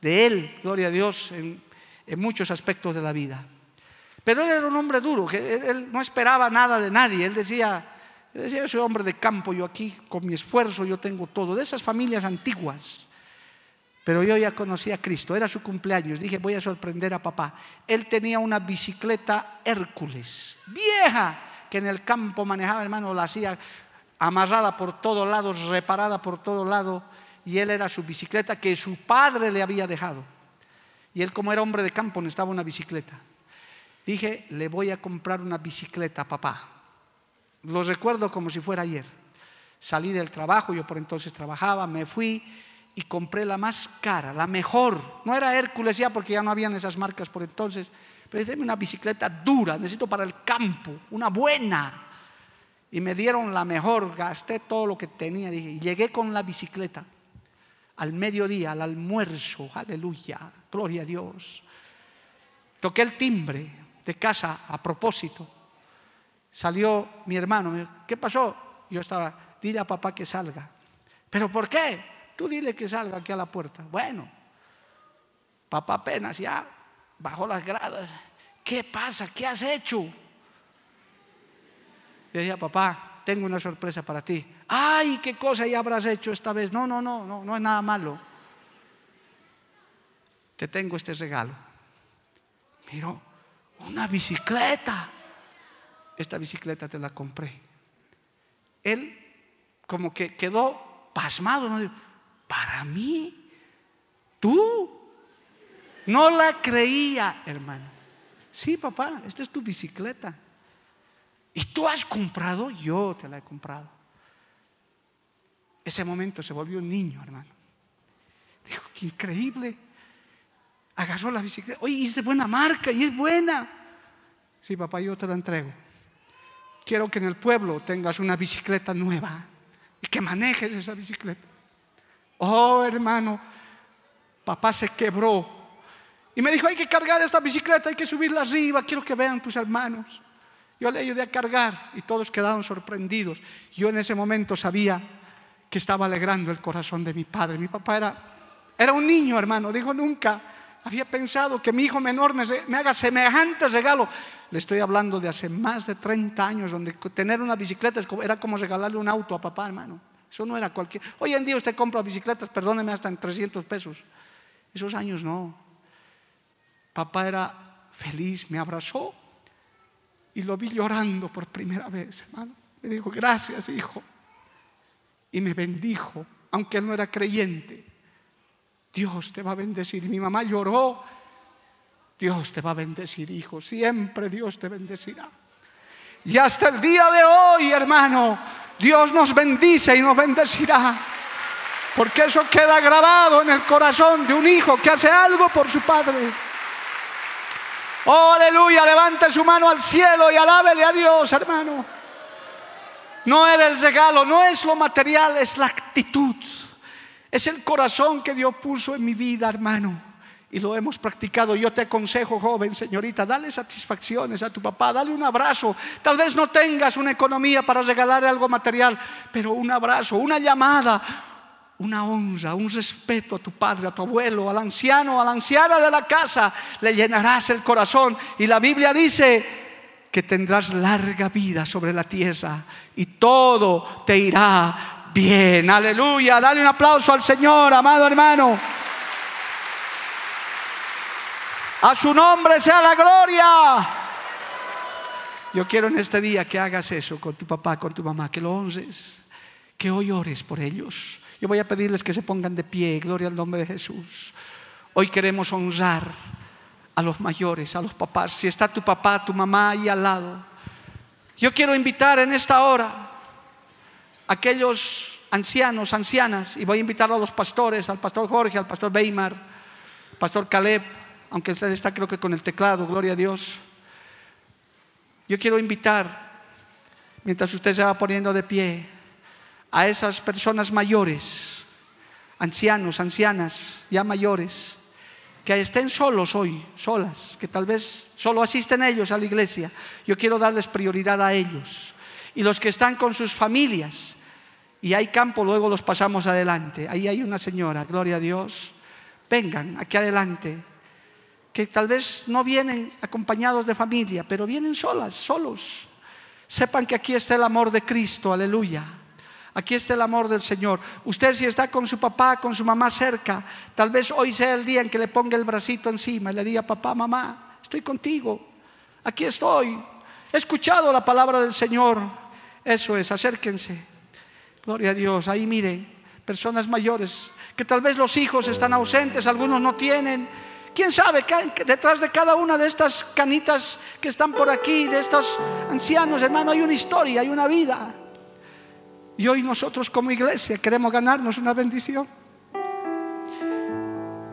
de él, gloria a Dios, en, muchos aspectos de la vida. Pero él era un hombre duro, que él, no esperaba nada de nadie, él decía, decía, yo soy hombre de campo, yo aquí con mi esfuerzo yo tengo todo, de esas familias antiguas. Pero yo ya conocí a Cristo, era su cumpleaños, dije, voy a sorprender a papá. Él tenía una bicicleta Hércules, vieja, que en el campo manejaba, hermano, la hacía amarrada por todos lados, reparada por todos lados, y él era su bicicleta que su padre le había dejado. Y él como era hombre de campo necesitaba una bicicleta. Dije, le voy a comprar una bicicleta papá. Lo recuerdo como si fuera ayer. Salí del trabajo, yo por entonces trabajaba, me fui y compré la más cara, la mejor. No era Hércules ya porque ya no habían esas marcas por entonces, pero dije, una bicicleta dura, necesito para el campo, una buena y me dieron la mejor, gasté todo lo que tenía, dije, y llegué con la bicicleta al mediodía, al almuerzo, aleluya, gloria a Dios. Toqué el timbre de casa a propósito. Salió mi hermano, me dijo, ¿qué pasó? Yo estaba, dile a papá que salga. ¿Pero por qué? Tú dile que salga aquí a la puerta. Bueno, papá apenas ya bajó las gradas. ¿Qué pasa? ¿Qué has hecho? Y decía, papá, tengo una sorpresa para ti. Ay, qué cosa ya habrás hecho esta vez. No, no, no, no, no es nada malo. Te tengo este regalo. Miro, una bicicleta. Esta bicicleta te la compré. Él como que quedó pasmado. Para mí, tú. No la creía, hermano. Sí, papá, esta es tu bicicleta. ¿Y tú has comprado? Yo te la he comprado. Ese momento se volvió un niño, hermano. Dijo, qué increíble. Agarró la bicicleta. Oye, es de buena marca y es buena. Sí, papá, yo te la entrego. Quiero que en el pueblo tengas una bicicleta nueva y que manejes esa bicicleta. Oh, hermano, papá se quebró. Y me dijo, hay que cargar esta bicicleta, hay que subirla arriba, quiero que vean tus hermanos. Yo le ayudé a cargar y todos quedaron sorprendidos. Yo en ese momento sabía que estaba alegrando el corazón de mi padre. Mi papá era, era un niño, hermano. Dijo, nunca había pensado que mi hijo menor me, me haga semejante regalo. Le estoy hablando de hace más de 30 años, donde tener una bicicleta era como regalarle un auto a papá, hermano. Eso no era cualquier... Hoy en día usted compra bicicletas, perdóneme, hasta en 300 pesos. Esos años no. Papá era feliz, me abrazó y lo vi llorando por primera vez, hermano. Me dijo, gracias, hijo. Y me bendijo, aunque él no era creyente. Dios te va a bendecir. Mi mamá lloró Dios te va a bendecir, hijo. Siempre Dios te bendecirá. Y hasta el día de hoy, hermano, Dios nos bendice y nos bendecirá. Porque eso queda grabado en el corazón de un hijo que hace algo por su padre. Oh, aleluya, levante su mano al cielo y alábele a Dios, hermano. No era el regalo, no es lo material, es la actitud. Es el corazón que Dios puso en mi vida, hermano y lo hemos practicado. Yo te aconsejo, joven, señorita, dale satisfacciones a tu papá, dale un abrazo. Tal vez no tengas una economía para regalarle algo material, pero un abrazo, una llamada, una honra, un respeto a tu padre, a tu abuelo, al anciano, a la anciana de la casa, le llenarás el corazón. Y la Biblia dice que tendrás larga vida sobre la tierra y todo te irá bien. Aleluya, dale un aplauso al Señor, amado hermano. A su nombre sea la gloria. Yo quiero en este día que hagas eso con tu papá, con tu mamá, que lo honres, que hoy ores por ellos. Yo voy a pedirles que se pongan de pie, gloria al nombre de Jesús. Hoy queremos honrar a los mayores, a los papás. Si está tu papá, tu mamá ahí al lado. Yo quiero invitar en esta hora a aquellos ancianos, ancianas, y voy a invitar a los pastores, al pastor Jorge, al pastor Weimar, pastor Caleb, aunque usted está creo que con el teclado, gloria a Dios. Yo quiero invitar, mientras usted se va poniendo de pie, a esas personas mayores, ancianos, ancianas, ya mayores, que estén solos hoy, solas, que tal vez solo asisten ellos a la iglesia. Yo quiero darles prioridad a ellos. Y los que están con sus familias, y hay campo, luego los pasamos adelante. Ahí hay una señora, gloria a Dios. Vengan aquí adelante que tal vez no vienen acompañados de familia, pero vienen solas, solos. Sepan que aquí está el amor de Cristo, aleluya. Aquí está el amor del Señor. Usted si está con su papá, con su mamá cerca, tal vez hoy sea el día en que le ponga el bracito encima y le diga, papá, mamá, estoy contigo. Aquí estoy. He escuchado la palabra del Señor. Eso es, acérquense. Gloria a Dios. Ahí miren, personas mayores, que tal vez los hijos están ausentes, algunos no tienen ¿Quién sabe detrás de cada una de estas canitas que están por aquí, de estos ancianos, hermano, hay una historia, hay una vida? Y hoy nosotros como iglesia queremos ganarnos una bendición.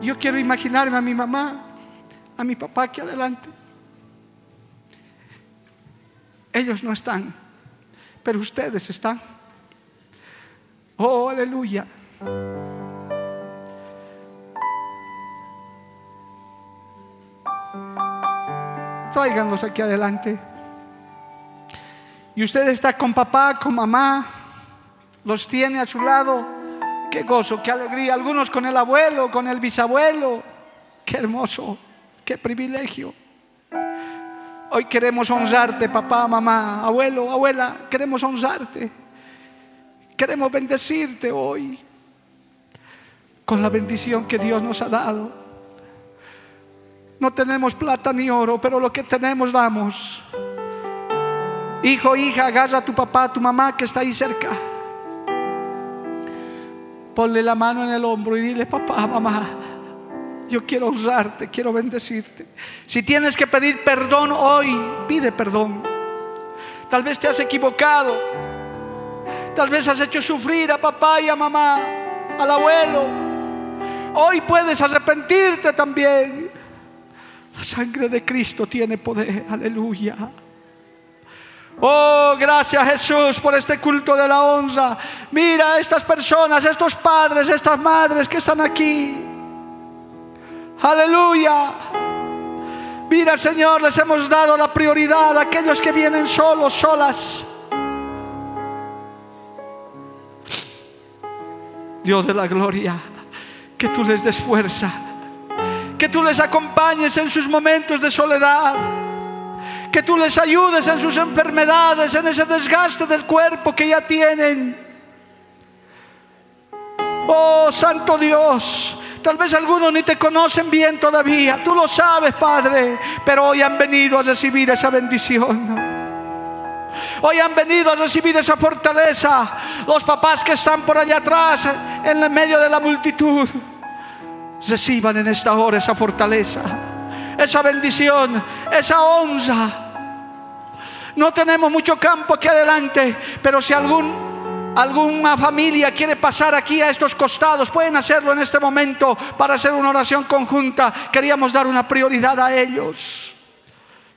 Yo quiero imaginarme a mi mamá, a mi papá aquí adelante. Ellos no están, pero ustedes están. Oh, aleluya. tráiganlos aquí adelante. Y usted está con papá, con mamá, los tiene a su lado. Qué gozo, qué alegría. Algunos con el abuelo, con el bisabuelo. Qué hermoso, qué privilegio. Hoy queremos honrarte, papá, mamá, abuelo, abuela. Queremos honrarte. Queremos bendecirte hoy con la bendición que Dios nos ha dado. No tenemos plata ni oro, pero lo que tenemos damos. Hijo, hija, agarra a tu papá, a tu mamá que está ahí cerca. Ponle la mano en el hombro y dile, papá, mamá, yo quiero honrarte, quiero bendecirte. Si tienes que pedir perdón hoy, pide perdón. Tal vez te has equivocado. Tal vez has hecho sufrir a papá y a mamá, al abuelo. Hoy puedes arrepentirte también. La sangre de Cristo tiene poder. Aleluya. Oh, gracias Jesús por este culto de la honra. Mira a estas personas, estos padres, estas madres que están aquí. Aleluya. Mira Señor, les hemos dado la prioridad a aquellos que vienen solos, solas. Dios de la gloria, que tú les des fuerza que tú les acompañes en sus momentos de soledad. Que tú les ayudes en sus enfermedades, en ese desgaste del cuerpo que ya tienen. Oh, Santo Dios, tal vez algunos ni te conocen bien todavía. Tú lo sabes, Padre, pero hoy han venido a recibir esa bendición. Hoy han venido a recibir esa fortaleza. Los papás que están por allá atrás, en el medio de la multitud reciban en esta hora esa fortaleza, esa bendición, esa onza. No tenemos mucho campo aquí adelante, pero si algún alguna familia quiere pasar aquí a estos costados, pueden hacerlo en este momento para hacer una oración conjunta. Queríamos dar una prioridad a ellos.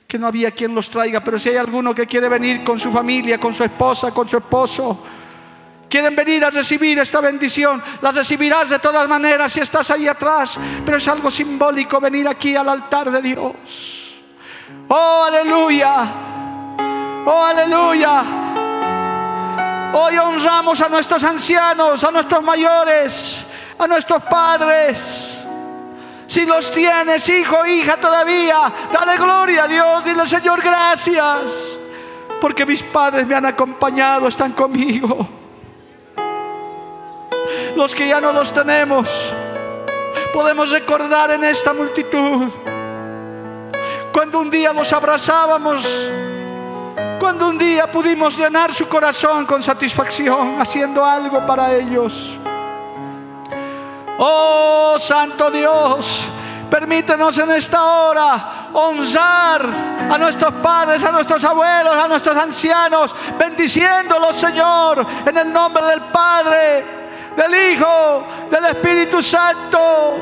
Que no había quien los traiga, pero si hay alguno que quiere venir con su familia, con su esposa, con su esposo, quieren venir a recibir esta bendición, la recibirás de todas maneras si estás ahí atrás, pero es algo simbólico venir aquí al altar de Dios. Oh, aleluya. Oh, aleluya. Hoy honramos a nuestros ancianos, a nuestros mayores, a nuestros padres. Si los tienes, hijo, hija, todavía, dale gloria a Dios. Dile, Señor, gracias. Porque mis padres me han acompañado, están conmigo. Los que ya no los tenemos, podemos recordar en esta multitud. Cuando un día los abrazábamos cuando un día pudimos llenar su corazón con satisfacción haciendo algo para ellos. Oh Santo Dios, permítenos en esta hora honrar a nuestros padres, a nuestros abuelos, a nuestros ancianos, bendiciéndolos Señor en el nombre del Padre, del Hijo, del Espíritu Santo.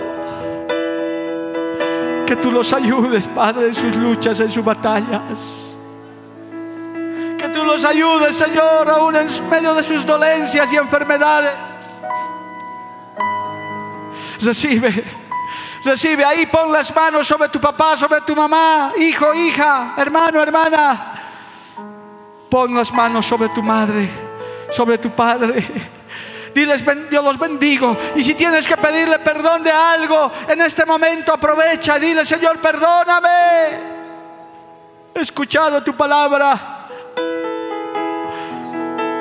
Que tú los ayudes, Padre, en sus luchas, en sus batallas que tú los ayudes, Señor, aún en medio de sus dolencias y enfermedades. Recibe, recibe ahí, pon las manos sobre tu papá, sobre tu mamá, hijo, hija, hermano, hermana. Pon las manos sobre tu madre, sobre tu padre. Diles, yo los bendigo. Y si tienes que pedirle perdón de algo, en este momento aprovecha. Dile, Señor, perdóname. He escuchado tu palabra.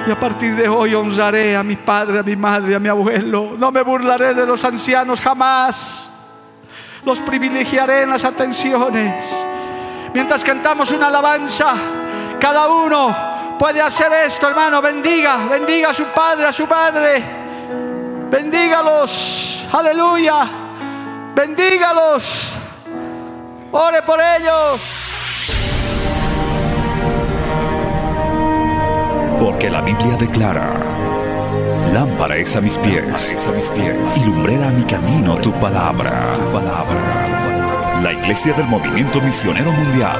Y a partir de hoy honraré a mi padre, a mi madre, a mi abuelo. No me burlaré de los ancianos jamás. Los privilegiaré en las atenciones. Mientras cantamos una alabanza, cada uno puede hacer esto, hermano. Bendiga, bendiga a su padre, a su madre. Bendígalos. Aleluya. Bendígalos. Ore por ellos. Porque la Biblia declara, lámpara es a mis pies, a mis pies y lumbrera a mi camino tu palabra. tu palabra. La Iglesia del Movimiento Misionero Mundial